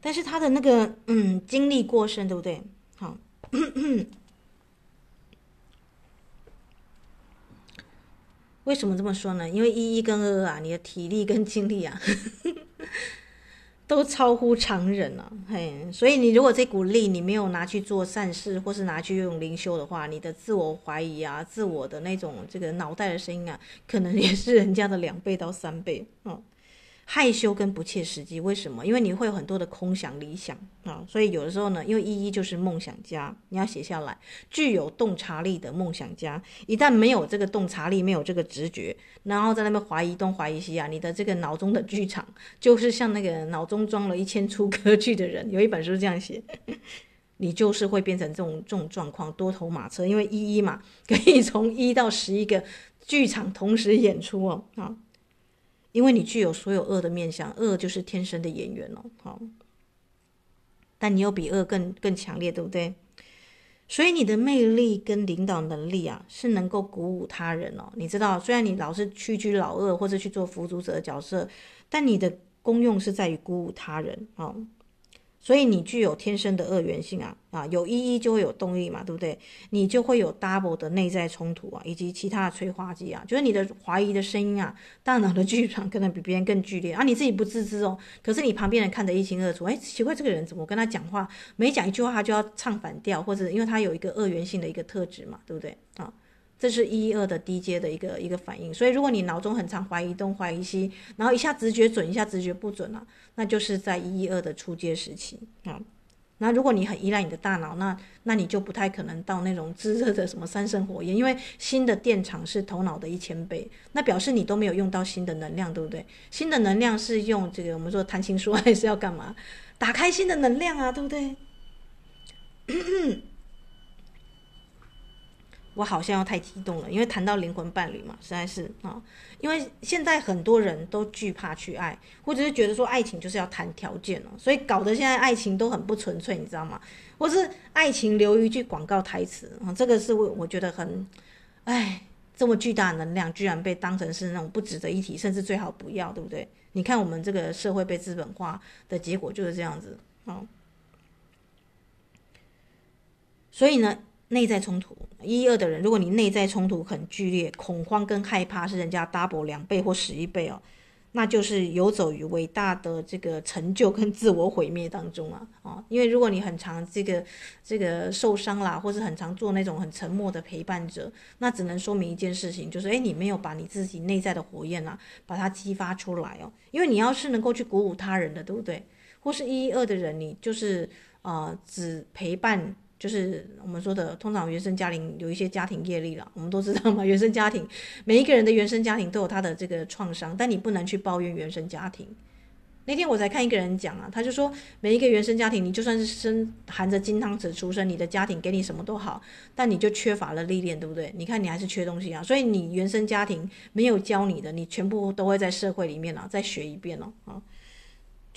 但是他的那个嗯经历过深，对不对？好。[coughs] 为什么这么说呢？因为一一跟二二啊，你的体力跟精力啊，[laughs] 都超乎常人了，啊。嘿，所以你如果这股力你没有拿去做善事，或是拿去用灵修的话，你的自我怀疑啊，自我的那种这个脑袋的声音啊，可能也是人家的两倍到三倍，嗯。害羞跟不切实际，为什么？因为你会有很多的空想理想啊，所以有的时候呢，因为一一就是梦想家，你要写下来，具有洞察力的梦想家，一旦没有这个洞察力，没有这个直觉，然后在那边怀疑东怀疑西啊，你的这个脑中的剧场就是像那个脑中装了一千出歌剧的人，有一本书这样写，你就是会变成这种这种状况，多头马车，因为一一嘛，可以从一到十一个剧场同时演出哦，啊。因为你具有所有恶的面相，恶就是天生的演员哦，好，但你又比恶更更强烈，对不对？所以你的魅力跟领导能力啊，是能够鼓舞他人哦。你知道，虽然你老是屈居老二或者去做辅助者的角色，但你的功用是在于鼓舞他人啊。所以你具有天生的二元性啊啊，有一一就会有动力嘛，对不对？你就会有 double 的内在冲突啊，以及其他的催化剂啊，就是你的怀疑的声音啊，大脑的剧场可能比别人更剧烈啊，你自己不自知哦。可是你旁边人看得一清二楚，哎，奇怪，这个人怎么跟他讲话，每讲一句话他就要唱反调，或者因为他有一个二元性的一个特质嘛，对不对啊？这是一一二的低阶的一个一个反应，所以如果你脑中很常怀疑东怀疑西，然后一下直觉准，一下直觉不准了，那就是在一一二的初阶时期啊。那如果你很依赖你的大脑，那那你就不太可能到那种炙热的什么三生火焰，因为新的电场是头脑的一千倍，那表示你都没有用到新的能量，对不对？新的能量是用这个我们说谈情说爱是要干嘛？打开新的能量啊，对不对？[coughs] 我好像要太激动了，因为谈到灵魂伴侣嘛，实在是啊，因为现在很多人都惧怕去爱，或者是觉得说爱情就是要谈条件哦，所以搞得现在爱情都很不纯粹，你知道吗？或是爱情留一句广告台词啊，这个是我我觉得很，哎，这么巨大的能量居然被当成是那种不值得一提，甚至最好不要，对不对？你看我们这个社会被资本化的结果就是这样子啊，所以呢。内在冲突，一二的人，如果你内在冲突很剧烈，恐慌跟害怕是人家 double 两倍或十一倍哦，那就是游走于伟大的这个成就跟自我毁灭当中啊啊！因为如果你很常这个这个受伤啦，或是很常做那种很沉默的陪伴者，那只能说明一件事情，就是诶，你没有把你自己内在的火焰啊，把它激发出来哦。因为你要是能够去鼓舞他人的，对不对？或是一一二的人，你就是呃只陪伴。就是我们说的，通常原生家庭有一些家庭业力了，我们都知道嘛。原生家庭，每一个人的原生家庭都有他的这个创伤，但你不能去抱怨原生家庭。那天我才看一个人讲啊，他就说，每一个原生家庭，你就算是生含着金汤匙出生，你的家庭给你什么都好，但你就缺乏了历练，对不对？你看你还是缺东西啊，所以你原生家庭没有教你的，你全部都会在社会里面啊再学一遍了啊。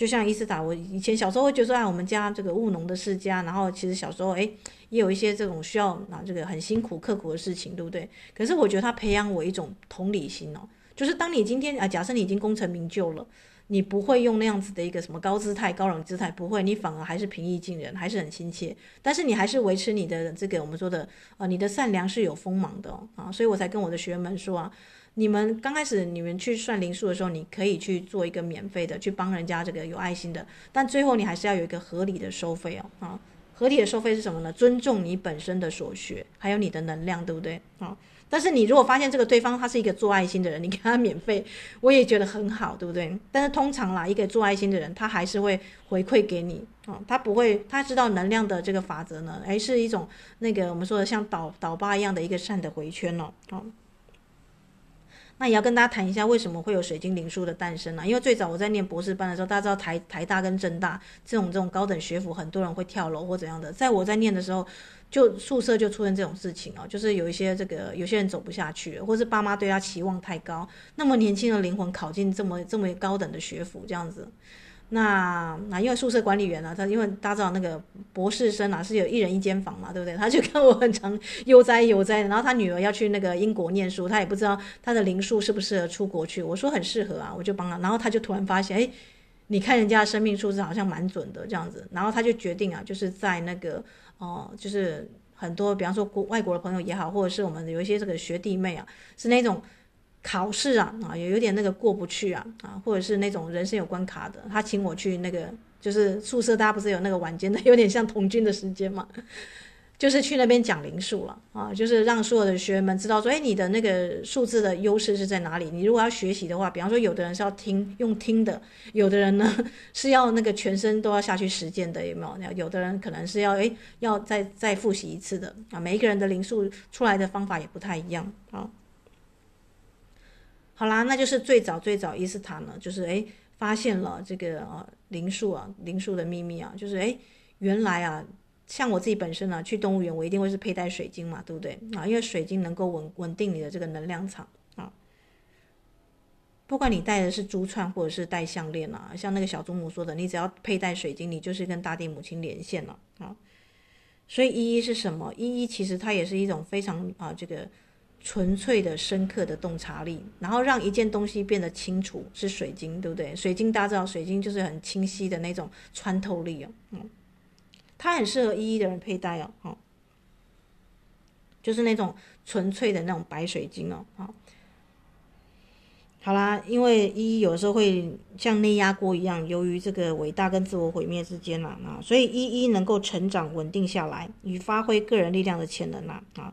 就像伊斯塔，我以前小时候会觉得，啊，我们家这个务农的世家，然后其实小时候哎也有一些这种需要啊这个很辛苦刻苦的事情，对不对？可是我觉得他培养我一种同理心哦，就是当你今天啊，假设你已经功成名就了。你不会用那样子的一个什么高姿态、高冷姿态，不会，你反而还是平易近人，还是很亲切。但是你还是维持你的这个我们说的，呃，你的善良是有锋芒的，啊，所以我才跟我的学员们说啊，你们刚开始你们去算灵数的时候，你可以去做一个免费的，去帮人家这个有爱心的，但最后你还是要有一个合理的收费哦，啊，合理的收费是什么呢？尊重你本身的所学，还有你的能量，对不对？啊。但是你如果发现这个对方他是一个做爱心的人，你给他免费，我也觉得很好，对不对？但是通常啦，一个做爱心的人，他还是会回馈给你啊、他不会，他知道能量的这个法则呢，诶，是一种那个我们说的像岛岛疤一样的一个善的回圈哦，哦。那也要跟大家谈一下，为什么会有水晶灵书的诞生呢？因为最早我在念博士班的时候，大家知道台台大跟政大这种这种高等学府，很多人会跳楼或怎样的，在我在念的时候。就宿舍就出现这种事情哦，就是有一些这个有些人走不下去，或是爸妈对他期望太高，那么年轻的灵魂考进这么这么高等的学府这样子，那那因为宿舍管理员啊，他因为大家知道那个博士生啊是有一人一间房嘛，对不对？他就看我很常悠哉悠哉，然后他女儿要去那个英国念书，他也不知道他的灵数适不适合出国去，我说很适合啊，我就帮他，然后他就突然发现，哎，你看人家生命数字好像蛮准的这样子，然后他就决定啊，就是在那个。哦，就是很多，比方说国外国的朋友也好，或者是我们有一些这个学弟妹啊，是那种考试啊啊，也有点那个过不去啊啊，或者是那种人生有关卡的，他请我去那个，就是宿舍大家不是有那个晚间的，有点像童军的时间嘛。[laughs] 就是去那边讲灵数了啊，就是让所有的学员们知道说，哎，你的那个数字的优势是在哪里？你如果要学习的话，比方说，有的人是要听用听的，有的人呢 [laughs] 是要那个全身都要下去实践的，有没有？那有的人可能是要哎要再再复习一次的啊。每一个人的灵数出来的方法也不太一样啊。好啦，那就是最早最早伊斯塔呢，就是哎发现了这个啊灵数啊灵数的秘密啊，就是哎原来啊。像我自己本身呢，去动物园我一定会是佩戴水晶嘛，对不对啊？因为水晶能够稳稳定你的这个能量场啊。不管你戴的是珠串或者是戴项链啊，像那个小祖母说的，你只要佩戴水晶，你就是跟大地母亲连线了啊。所以一一是什么？一一其实它也是一种非常啊这个纯粹的深刻的洞察力，然后让一件东西变得清楚是水晶，对不对？水晶大家知道，水晶就是很清晰的那种穿透力哦，嗯。它很适合一一的人佩戴哦，哦，就是那种纯粹的那种白水晶哦，好，好啦，因为一一有时候会像内压锅一样，由于这个伟大跟自我毁灭之间啦，啊，所以一一能够成长稳定下来与发挥个人力量的潜能啊，啊，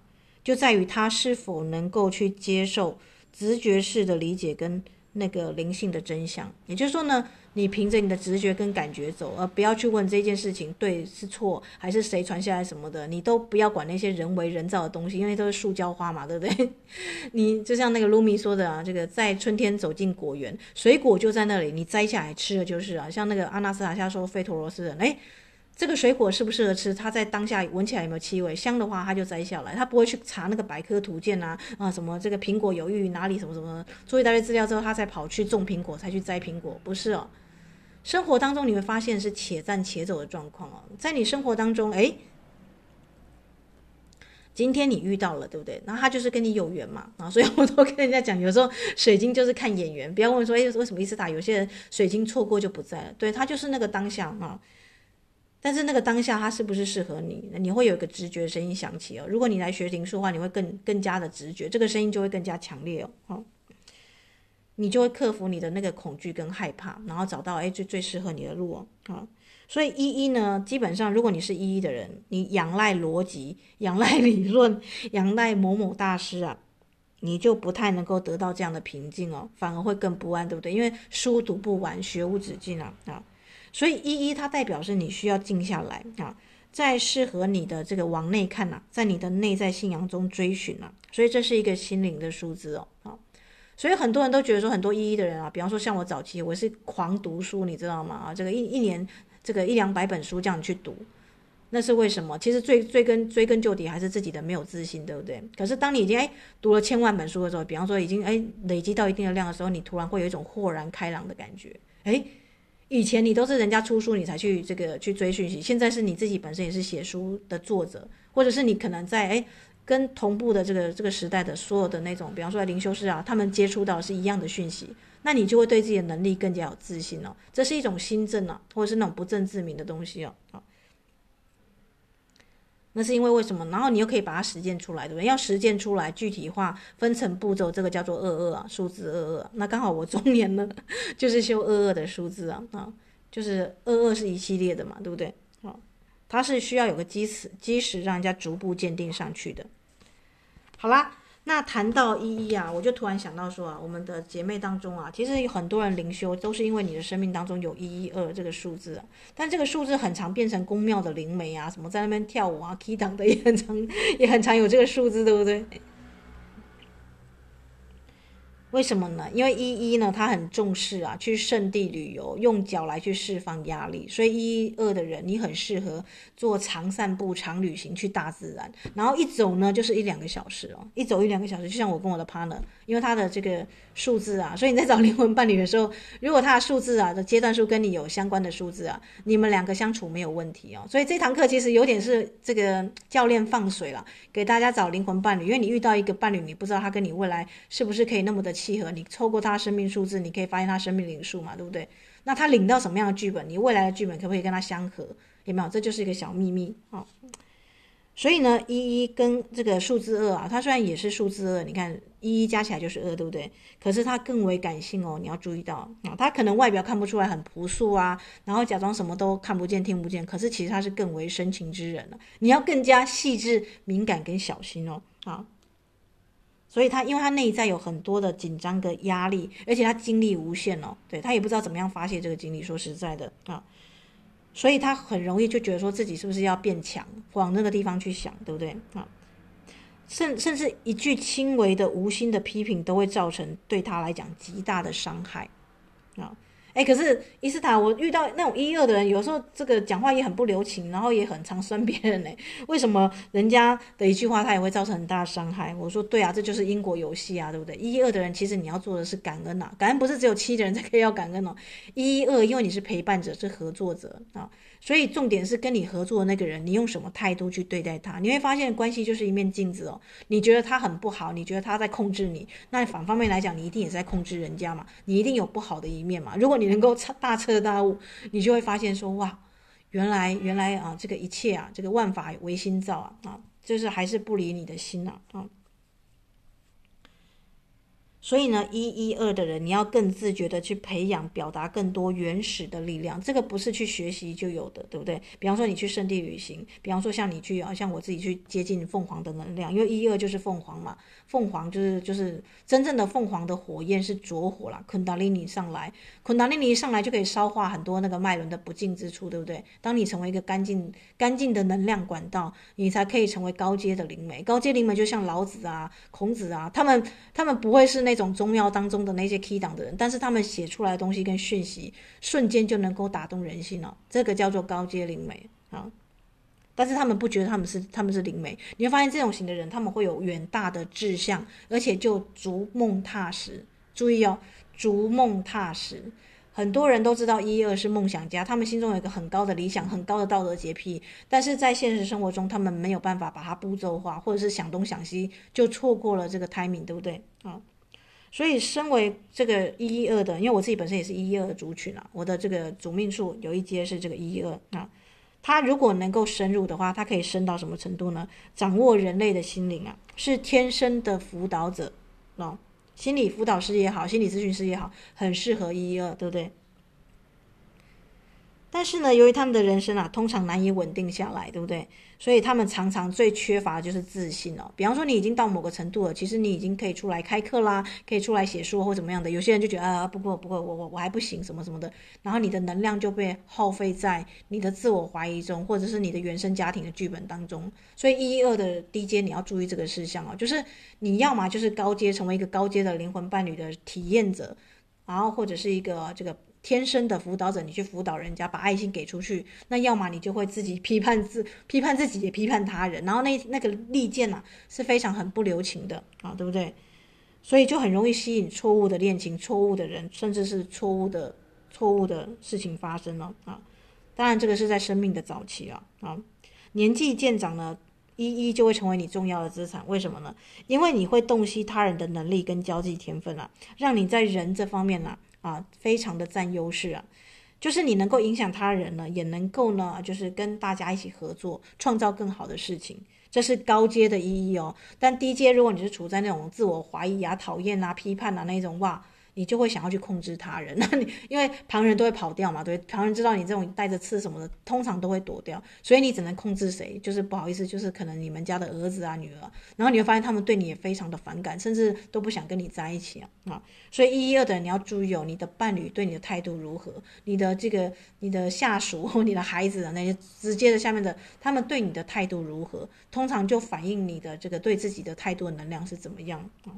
就在于他是否能够去接受直觉式的理解跟那个灵性的真相，也就是说呢。你凭着你的直觉跟感觉走，而不要去问这件事情对是错，还是谁传下来什么的，你都不要管那些人为人造的东西，因为都是塑胶花嘛，对不对？[laughs] 你就像那个卢米说的啊，这个在春天走进果园，水果就在那里，你摘下来吃的就是啊。像那个阿纳斯塔夏说费陀罗斯人，诶。这个水果适不适合吃？它在当下闻起来有没有气味？香的话，他就摘下来，他不会去查那个百科图鉴啊啊什么这个苹果有益哪里什么什么，做一大堆资料之后，他才跑去种苹果，才去摘苹果，不是哦。生活当中你会发现是且战且走的状况哦，在你生活当中，诶，今天你遇到了，对不对？那他就是跟你有缘嘛啊，所以我都跟人家讲，有时候水晶就是看眼缘，不要问说，诶，为什么伊斯塔有些人水晶错过就不在了？对，他就是那个当下啊。但是那个当下，它是不是适合你？你会有一个直觉声音响起哦。如果你来学灵数的话，你会更更加的直觉，这个声音就会更加强烈哦。哦，你就会克服你的那个恐惧跟害怕，然后找到哎最最适合你的路哦。啊，所以一一呢，基本上如果你是一一的人，你仰赖逻辑、[laughs] 仰赖理论、[laughs] 仰赖某某大师啊，你就不太能够得到这样的平静哦，反而会更不安，对不对？因为书读不完，学无止境啊啊。所以一一它代表是你需要静下来啊，在适合你的这个往内看呐、啊，在你的内在信仰中追寻啊，所以这是一个心灵的数字哦，啊，所以很多人都觉得说，很多一一的人啊，比方说像我早期，我是狂读书，你知道吗？啊，这个一一年这个一两百本书这样去读，那是为什么？其实最追根追根究底还是自己的没有自信，对不对？可是当你已经哎读了千万本书的时候，比方说已经哎累积到一定的量的时候，你突然会有一种豁然开朗的感觉，哎。以前你都是人家出书你才去这个去追讯息，现在是你自己本身也是写书的作者，或者是你可能在哎跟同步的这个这个时代的所有的那种，比方说灵修师啊，他们接触到是一样的讯息，那你就会对自己的能力更加有自信，哦。这是一种新政啊，或者是那种不正自明的东西哦。那是因为为什么？然后你又可以把它实践出来，对不对？要实践出来，具体化，分成步骤，这个叫做二二啊，数字二二。那刚好我中年了，[laughs] 就是修二二的数字啊啊，就是二二是一系列的嘛，对不对？啊，它是需要有个基石，基石让人家逐步鉴定上去的。好啦。那谈到一一啊，我就突然想到说啊，我们的姐妹当中啊，其实很多人灵修都是因为你的生命当中有一一二这个数字啊，但这个数字很常变成宫庙的灵媒啊，什么在那边跳舞啊、k 档的也很常，也很常有这个数字，对不对？为什么呢？因为一一呢，他很重视啊，去圣地旅游，用脚来去释放压力。所以一一二的人，你很适合做长散步、长旅行，去大自然。然后一走呢，就是一两个小时哦，一走一两个小时，就像我跟我的 partner，因为他的这个数字啊，所以你在找灵魂伴侣的时候，如果他的数字啊的阶段数跟你有相关的数字啊，你们两个相处没有问题哦。所以这堂课其实有点是这个教练放水了，给大家找灵魂伴侣，因为你遇到一个伴侣，你不知道他跟你未来是不是可以那么的。契合你透过他生命数字，你可以发现他生命灵数嘛，对不对？那他领到什么样的剧本，你未来的剧本可不可以跟他相合？有没有？这就是一个小秘密、哦。所以呢，一一跟这个数字二啊，它虽然也是数字二，你看一一加起来就是二，对不对？可是它更为感性哦，你要注意到啊，它可能外表看不出来很朴素啊，然后假装什么都看不见、听不见，可是其实它是更为深情之人了。你要更加细致、敏感跟小心哦，啊。所以他，因为他内在有很多的紧张跟压力，而且他精力无限哦，对，他也不知道怎么样发泄这个精力。说实在的啊，所以他很容易就觉得说自己是不是要变强，往那个地方去想，对不对啊？甚甚至一句轻微的无心的批评，都会造成对他来讲极大的伤害哎，可是伊斯塔，我遇到那种一二的人，有时候这个讲话也很不留情，然后也很常酸别人呢。为什么人家的一句话他也会造成很大伤害？我说对啊，这就是因果游戏啊，对不对？一二的人其实你要做的是感恩啊，感恩不是只有七的人才可以要感恩哦。一二，因为你是陪伴者，是合作者啊。所以重点是跟你合作的那个人，你用什么态度去对待他？你会发现关系就是一面镜子哦。你觉得他很不好，你觉得他在控制你，那反方面来讲，你一定也在控制人家嘛。你一定有不好的一面嘛。如果你能够大彻大悟，你就会发现说哇，原来原来啊，这个一切啊，这个万法唯心造啊啊，就是还是不离你的心呐。啊所以呢，一一二的人，你要更自觉的去培养、表达更多原始的力量。这个不是去学习就有的，对不对？比方说你去圣地旅行，比方说像你去啊，像我自己去接近凤凰的能量，因为一一二就是凤凰嘛。凤凰就是就是真正的凤凰的火焰是拙火啦，昆达里尼上来，昆达里尼上来就可以烧化很多那个脉轮的不净之处，对不对？当你成为一个干净干净的能量管道，你才可以成为高阶的灵媒。高阶灵媒就像老子啊、孔子啊，他们他们不会是那。种宗庙当中的那些 key 档的人，但是他们写出来的东西跟讯息，瞬间就能够打动人心了。这个叫做高阶灵媒啊。但是他们不觉得他们是他们是灵媒。你会发现这种型的人，他们会有远大的志向，而且就逐梦踏实。注意哦，逐梦踏实。很多人都知道一二是梦想家，他们心中有一个很高的理想，很高的道德洁癖，但是在现实生活中，他们没有办法把它步骤化，或者是想东想西，就错过了这个 timing，对不对啊？所以，身为这个一一二的，因为我自己本身也是一一二族群啊，我的这个主命数有一阶是这个一一二啊。他如果能够深入的话，他可以深到什么程度呢？掌握人类的心灵啊，是天生的辅导者哦。心理辅导师也好，心理咨询师也好，很适合一一二，对不对？但是呢，由于他们的人生啊，通常难以稳定下来，对不对？所以他们常常最缺乏的就是自信哦。比方说，你已经到某个程度了，其实你已经可以出来开课啦，可以出来写书或怎么样的。有些人就觉得啊，不过不过，我我我还不行，什么什么的。然后你的能量就被耗费在你的自我怀疑中，或者是你的原生家庭的剧本当中。所以一一二的低阶，你要注意这个事项哦，就是你要么就是高阶，成为一个高阶的灵魂伴侣的体验者，然后或者是一个这个。天生的辅导者，你去辅导人家，把爱心给出去，那要么你就会自己批判自批判自己，也批判他人，然后那那个利剑呐是非常很不留情的啊，对不对？所以就很容易吸引错误的恋情、错误的人，甚至是错误的错误的事情发生了啊。当然，这个是在生命的早期啊啊，年纪渐长呢，一一就会成为你重要的资产。为什么呢？因为你会洞悉他人的能力跟交际天分啊，让你在人这方面呢。啊非常的占优势啊，就是你能够影响他人呢，也能够呢，就是跟大家一起合作，创造更好的事情，这是高阶的意义哦。但低阶，如果你是处在那种自我怀疑啊、讨厌啊、批判啊那种哇。你就会想要去控制他人，[laughs] 那你因为旁人都会跑掉嘛，对，旁人知道你这种带着刺什么的，通常都会躲掉，所以你只能控制谁，就是不好意思，就是可能你们家的儿子啊、女儿，然后你会发现他们对你也非常的反感，甚至都不想跟你在一起啊啊，所以一一二的人你要注意哦，你的伴侣对你的态度如何，你的这个你的下属或你的孩子的那些直接的下面的，他们对你的态度如何，通常就反映你的这个对自己的态度的能量是怎么样啊。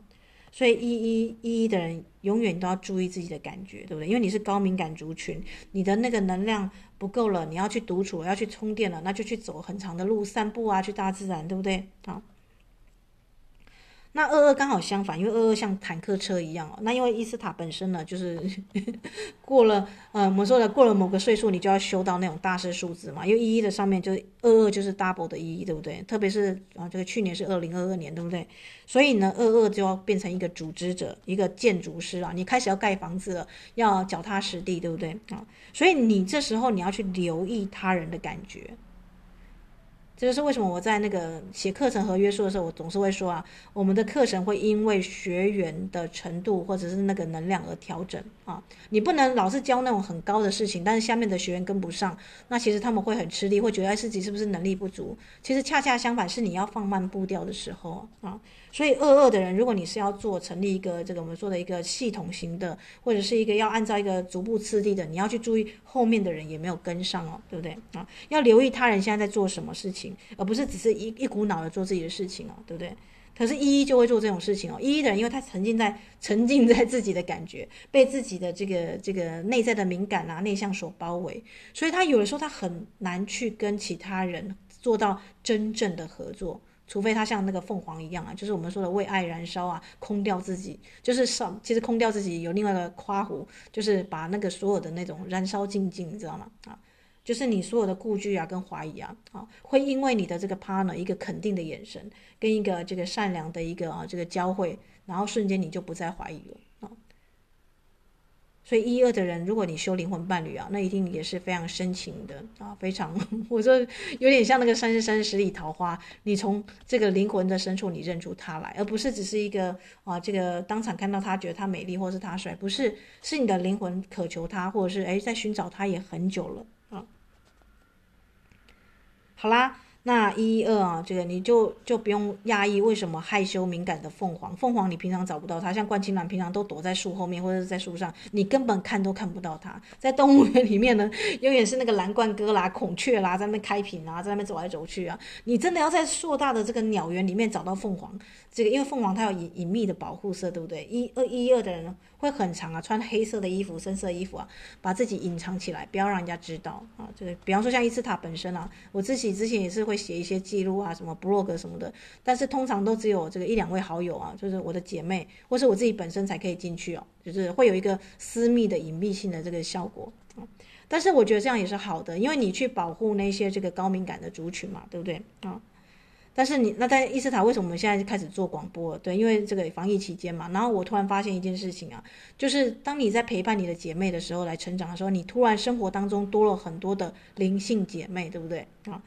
所以一一一一的人永远都要注意自己的感觉，对不对？因为你是高敏感族群，你的那个能量不够了，你要去独处，要去充电了，那就去走很长的路，散步啊，去大自然，对不对？好。那二二刚好相反，因为二二像坦克车一样哦。那因为伊斯塔本身呢，就是 [laughs] 过了呃，我们说的过了某个岁数，你就要修到那种大师数字嘛。因为一一的上面就是二二，就是 double 的一，对不对？特别是啊，这个去年是二零二二年，对不对？所以呢，二二就要变成一个组织者，一个建筑师啊。你开始要盖房子了，要脚踏实地，对不对啊？所以你这时候你要去留意他人的感觉。这就是为什么我在那个写课程合约书的时候，我总是会说啊，我们的课程会因为学员的程度或者是那个能量而调整啊。你不能老是教那种很高的事情，但是下面的学员跟不上，那其实他们会很吃力，会觉得自己是不是能力不足。其实恰恰相反，是你要放慢步调的时候啊。所以二二的人，如果你是要做成立一个这个我们说的一个系统型的，或者是一个要按照一个逐步次第的，你要去注意后面的人也没有跟上哦，对不对啊？要留意他人现在在做什么事情，而不是只是一一股脑的做自己的事情哦，对不对？可是一一就会做这种事情哦，一一的人因为他沉浸在沉浸在自己的感觉，被自己的这个这个内在的敏感啊内向所包围，所以他有的时候他很难去跟其他人做到真正的合作。除非他像那个凤凰一样啊，就是我们说的为爱燃烧啊，空掉自己，就是上其实空掉自己有另外一个夸弧，就是把那个所有的那种燃烧静静，你知道吗？啊，就是你所有的顾惧啊跟怀疑啊，啊，会因为你的这个 partner 一个肯定的眼神跟一个这个善良的一个啊这个交汇，然后瞬间你就不再怀疑了。所以一二的人，如果你修灵魂伴侣啊，那一定也是非常深情的啊，非常，[laughs] 我说有点像那个三生三世十里桃花，你从这个灵魂的深处你认出他来，而不是只是一个啊，这个当场看到他觉得他美丽或是他帅，不是，是你的灵魂渴求他，或者是诶在寻找他也很久了啊。好啦。那一一二啊，这个你就就不用讶异，为什么害羞敏感的凤凰，凤凰你平常找不到它，像冠青兰平常都躲在树后面或者是在树上，你根本看都看不到它。在动物园里面呢，永远是那个蓝冠哥啦、孔雀啦，在那边开屏啊，在那边走来走去啊。你真的要在硕大的这个鸟园里面找到凤凰，这个因为凤凰它有隐隐秘的保护色，对不对？一二一二的人会很长啊，穿黑色的衣服、深色衣服啊，把自己隐藏起来，不要让人家知道啊。这个比方说像伊斯塔本身啊，我自己之前也是。会写一些记录啊，什么 blog 什么的，但是通常都只有这个一两位好友啊，就是我的姐妹或是我自己本身才可以进去哦，就是会有一个私密的隐蔽性的这个效果啊。但是我觉得这样也是好的，因为你去保护那些这个高敏感的族群嘛，对不对啊？但是你那在伊斯塔为什么我们现在开始做广播？对，因为这个防疫期间嘛。然后我突然发现一件事情啊，就是当你在陪伴你的姐妹的时候来成长的时候，你突然生活当中多了很多的灵性姐妹，对不对啊？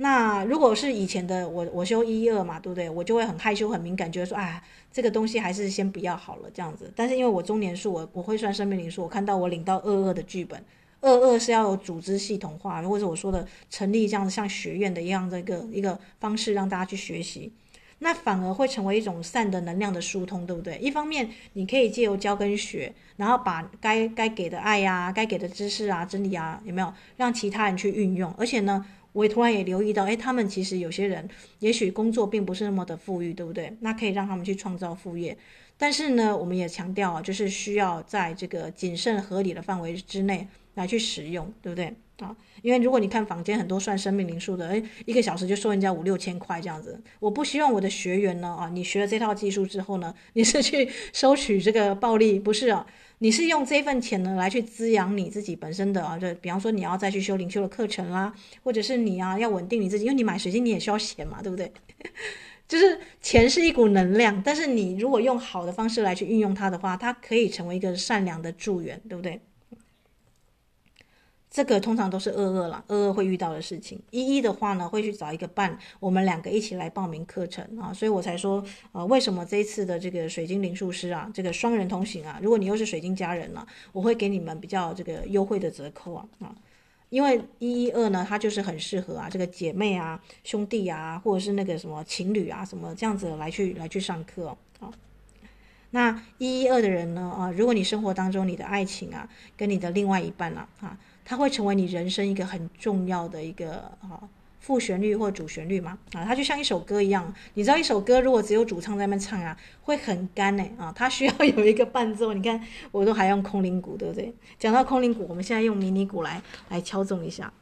那如果是以前的我，我修一二嘛，对不对？我就会很害羞、很敏感，觉得说，哎，这个东西还是先不要好了这样子。但是因为我中年数，我我会算生命灵数，我看到我领到二二的剧本，二二是要有组织系统化，或者我说的成立这样子像学院的一样的一个一个方式让大家去学习。那反而会成为一种善的能量的疏通，对不对？一方面，你可以借由教跟学，然后把该该给的爱呀、该给的知识啊、真理啊，有没有让其他人去运用？而且呢，我也突然也留意到，诶，他们其实有些人也许工作并不是那么的富裕，对不对？那可以让他们去创造副业。但是呢，我们也强调啊，就是需要在这个谨慎合理的范围之内来去使用，对不对？啊，因为如果你看坊间很多算生命灵数的，诶，一个小时就收人家五六千块这样子。我不希望我的学员呢，啊，你学了这套技术之后呢，你是去收取这个暴利，不是啊？你是用这份钱呢来去滋养你自己本身的啊，就比方说你要再去修灵修的课程啦，或者是你啊要稳定你自己，因为你买水晶你也需要钱嘛，对不对？[laughs] 就是钱是一股能量，但是你如果用好的方式来去运用它的话，它可以成为一个善良的助缘，对不对？这个通常都是二二啦，二二会遇到的事情。一一的话呢，会去找一个伴，我们两个一起来报名课程啊，所以我才说，呃，为什么这一次的这个水晶灵数师啊，这个双人同行啊，如果你又是水晶家人呢，我会给你们比较这个优惠的折扣啊啊，因为一一二呢，它就是很适合啊，这个姐妹啊、兄弟啊，或者是那个什么情侣啊，什么这样子来去来去上课啊。那一一二的人呢，啊，如果你生活当中你的爱情啊，跟你的另外一半啊，啊。它会成为你人生一个很重要的一个啊副旋律或主旋律嘛啊，它就像一首歌一样。你知道一首歌如果只有主唱在那边唱啊，会很干诶啊，它需要有一个伴奏。你看我都还用空灵鼓，对不对？讲到空灵鼓，我们现在用迷你鼓来来敲奏一下。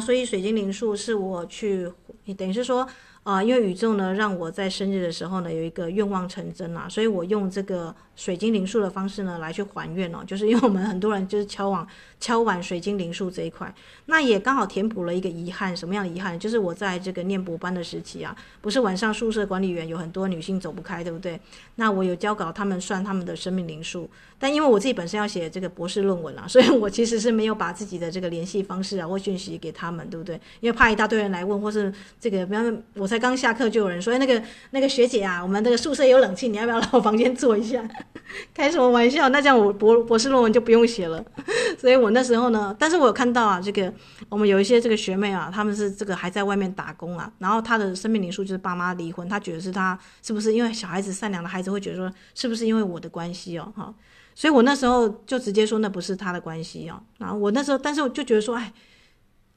所以水晶灵数是我去，等于是说。啊，因为宇宙呢，让我在生日的时候呢，有一个愿望成真啊，所以我用这个水晶灵数的方式呢，来去还愿哦。就是因为我们很多人就是敲碗敲碗水晶灵数这一块，那也刚好填补了一个遗憾。什么样的遗憾？就是我在这个念博班的时期啊，不是晚上宿舍管理员有很多女性走不开，对不对？那我有交稿他们算他们的生命灵数，但因为我自己本身要写这个博士论文啊，所以我其实是没有把自己的这个联系方式啊或讯息给他们，对不对？因为怕一大堆人来问，或是这个，比方我在。刚下课就有人说：“哎，那个那个学姐啊，我们这个宿舍有冷气，你要不要来我房间坐一下？” [laughs] 开什么玩笑？那这样我博博士论文就不用写了。[laughs] 所以我那时候呢，但是我有看到啊，这个我们有一些这个学妹啊，他们是这个还在外面打工啊，然后她的生命灵数就是爸妈离婚，她觉得是她是不是因为小孩子善良的孩子会觉得说是不是因为我的关系哦，哈，所以我那时候就直接说那不是他的关系哦，然后我那时候，但是我就觉得说，哎，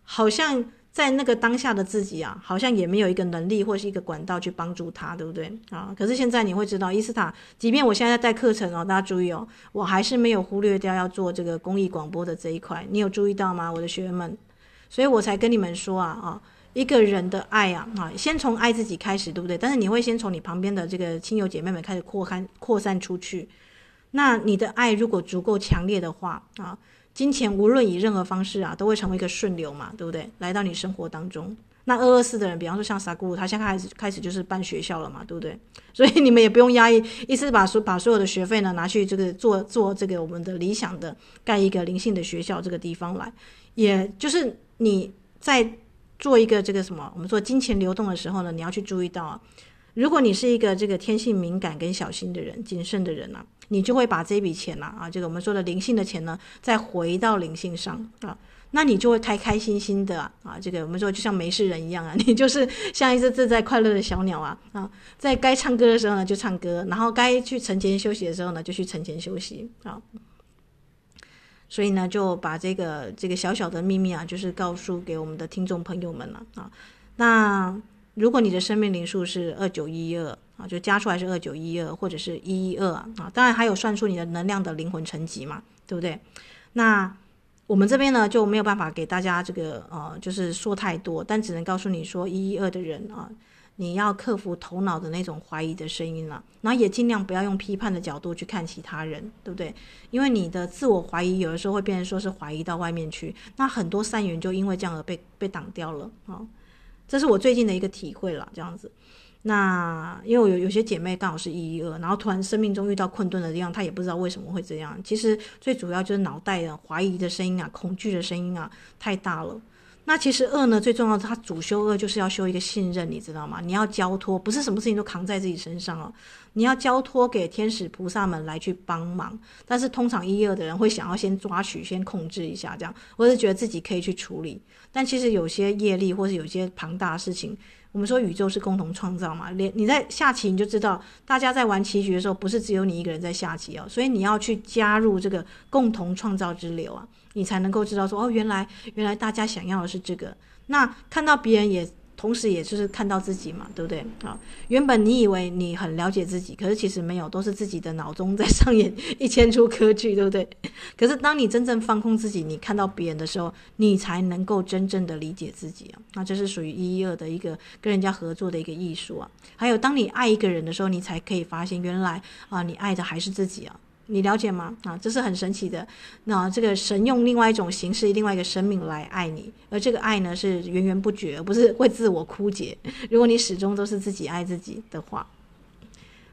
好像。在那个当下的自己啊，好像也没有一个能力或是一个管道去帮助他，对不对啊？可是现在你会知道，伊斯塔，即便我现在在带课程哦，大家注意哦，我还是没有忽略掉要做这个公益广播的这一块。你有注意到吗，我的学员们？所以我才跟你们说啊啊，一个人的爱啊啊，先从爱自己开始，对不对？但是你会先从你旁边的这个亲友姐妹们开始扩开扩散出去。那你的爱如果足够强烈的话啊。金钱无论以任何方式啊，都会成为一个顺流嘛，对不对？来到你生活当中。那二二四的人，比方说像萨古鲁，他现在开始开始就是办学校了嘛，对不对？所以你们也不用压抑，意思是把所把所有的学费呢拿去这个做做这个我们的理想的盖一个灵性的学校这个地方来，也就是你在做一个这个什么，我们做金钱流动的时候呢，你要去注意到啊，如果你是一个这个天性敏感跟小心的人、谨慎的人啊。你就会把这笔钱呐啊，这个我们说的灵性的钱呢，再回到灵性上啊，那你就会开开心心的啊，这个我们说就像没事人一样啊，[laughs] 你就是像一只自在快乐的小鸟啊啊，在该唱歌的时候呢就唱歌，然后该去存钱休息的时候呢就去存钱休息啊，所以呢就把这个这个小小的秘密啊，就是告诉给我们的听众朋友们了啊，那。如果你的生命灵数是二九一二啊，就加出来是二九一二或者是一一二啊，当然还有算出你的能量的灵魂层级嘛，对不对？那我们这边呢就没有办法给大家这个呃，就是说太多，但只能告诉你说一一二的人啊，你要克服头脑的那种怀疑的声音了，然后也尽量不要用批判的角度去看其他人，对不对？因为你的自我怀疑有的时候会变成说是怀疑到外面去，那很多善缘就因为这样而被被挡掉了啊。这是我最近的一个体会了，这样子。那因为我有有些姐妹刚好是一一二，然后突然生命中遇到困顿的地方，她也不知道为什么会这样。其实最主要就是脑袋的怀疑的声音啊，恐惧的声音啊太大了。那其实二呢，最重要的，它主修二就是要修一个信任，你知道吗？你要交托，不是什么事情都扛在自己身上哦。你要交托给天使菩萨们来去帮忙。但是通常一二的人会想要先抓取、先控制一下，这样，或是觉得自己可以去处理。但其实有些业力，或是有些庞大的事情，我们说宇宙是共同创造嘛。连你在下棋，你就知道，大家在玩棋局的时候，不是只有你一个人在下棋哦。所以你要去加入这个共同创造之流啊。你才能够知道说哦，原来原来大家想要的是这个。那看到别人也同时也就是看到自己嘛，对不对啊？原本你以为你很了解自己，可是其实没有，都是自己的脑中在上演一千出歌剧，对不对？可是当你真正放空自己，你看到别人的时候，你才能够真正的理解自己啊。那这是属于一一二的一个跟人家合作的一个艺术啊。还有，当你爱一个人的时候，你才可以发现原来啊，你爱的还是自己啊。你了解吗？啊，这是很神奇的。那这个神用另外一种形式，另外一个生命来爱你，而这个爱呢是源源不绝，而不是会自我枯竭。如果你始终都是自己爱自己的话，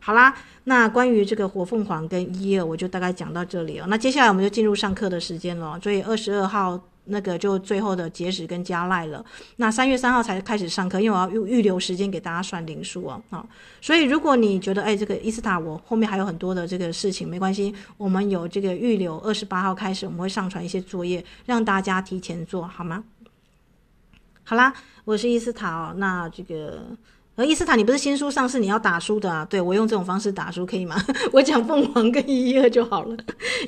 好啦，那关于这个火凤凰跟一二，我就大概讲到这里了。那接下来我们就进入上课的时间了，所以二十二号。那个就最后的截止跟加赖了，那三月三号才开始上课，因为我要预预留时间给大家算零数啊，啊，所以如果你觉得哎，这个伊斯塔我后面还有很多的这个事情，没关系，我们有这个预留，二十八号开始我们会上传一些作业，让大家提前做好吗？好啦，我是伊斯塔哦，那这个。而伊斯塔，你不是新书上市，你要打书的啊？对，我用这种方式打书可以吗？[laughs] 我讲凤凰跟一一二就好了，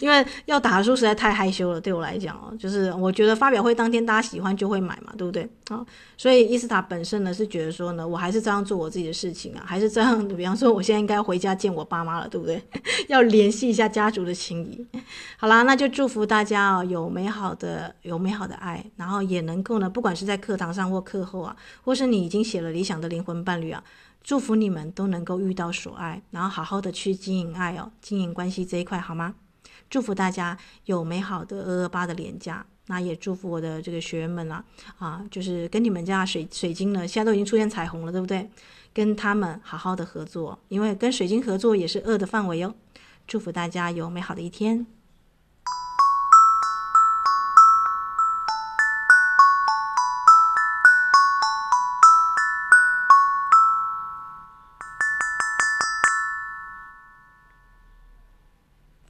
因为要打书实在太害羞了，对我来讲哦，就是我觉得发表会当天大家喜欢就会买嘛，对不对？啊，所以伊斯塔本身呢是觉得说呢，我还是这样做我自己的事情啊，还是这样，比方说我现在应该回家见我爸妈了，对不对？[laughs] 要联系一下家族的情谊。好啦，那就祝福大家哦，有美好的有美好的爱，然后也能够呢，不管是在课堂上或课后啊，或是你已经写了理想的灵魂伴侣侣啊，祝福你们都能够遇到所爱，然后好好的去经营爱哦，经营关系这一块好吗？祝福大家有美好的二二八的连假，那也祝福我的这个学员们啦，啊，就是跟你们家水水晶呢，现在都已经出现彩虹了，对不对？跟他们好好的合作，因为跟水晶合作也是恶的范围哟。祝福大家有美好的一天。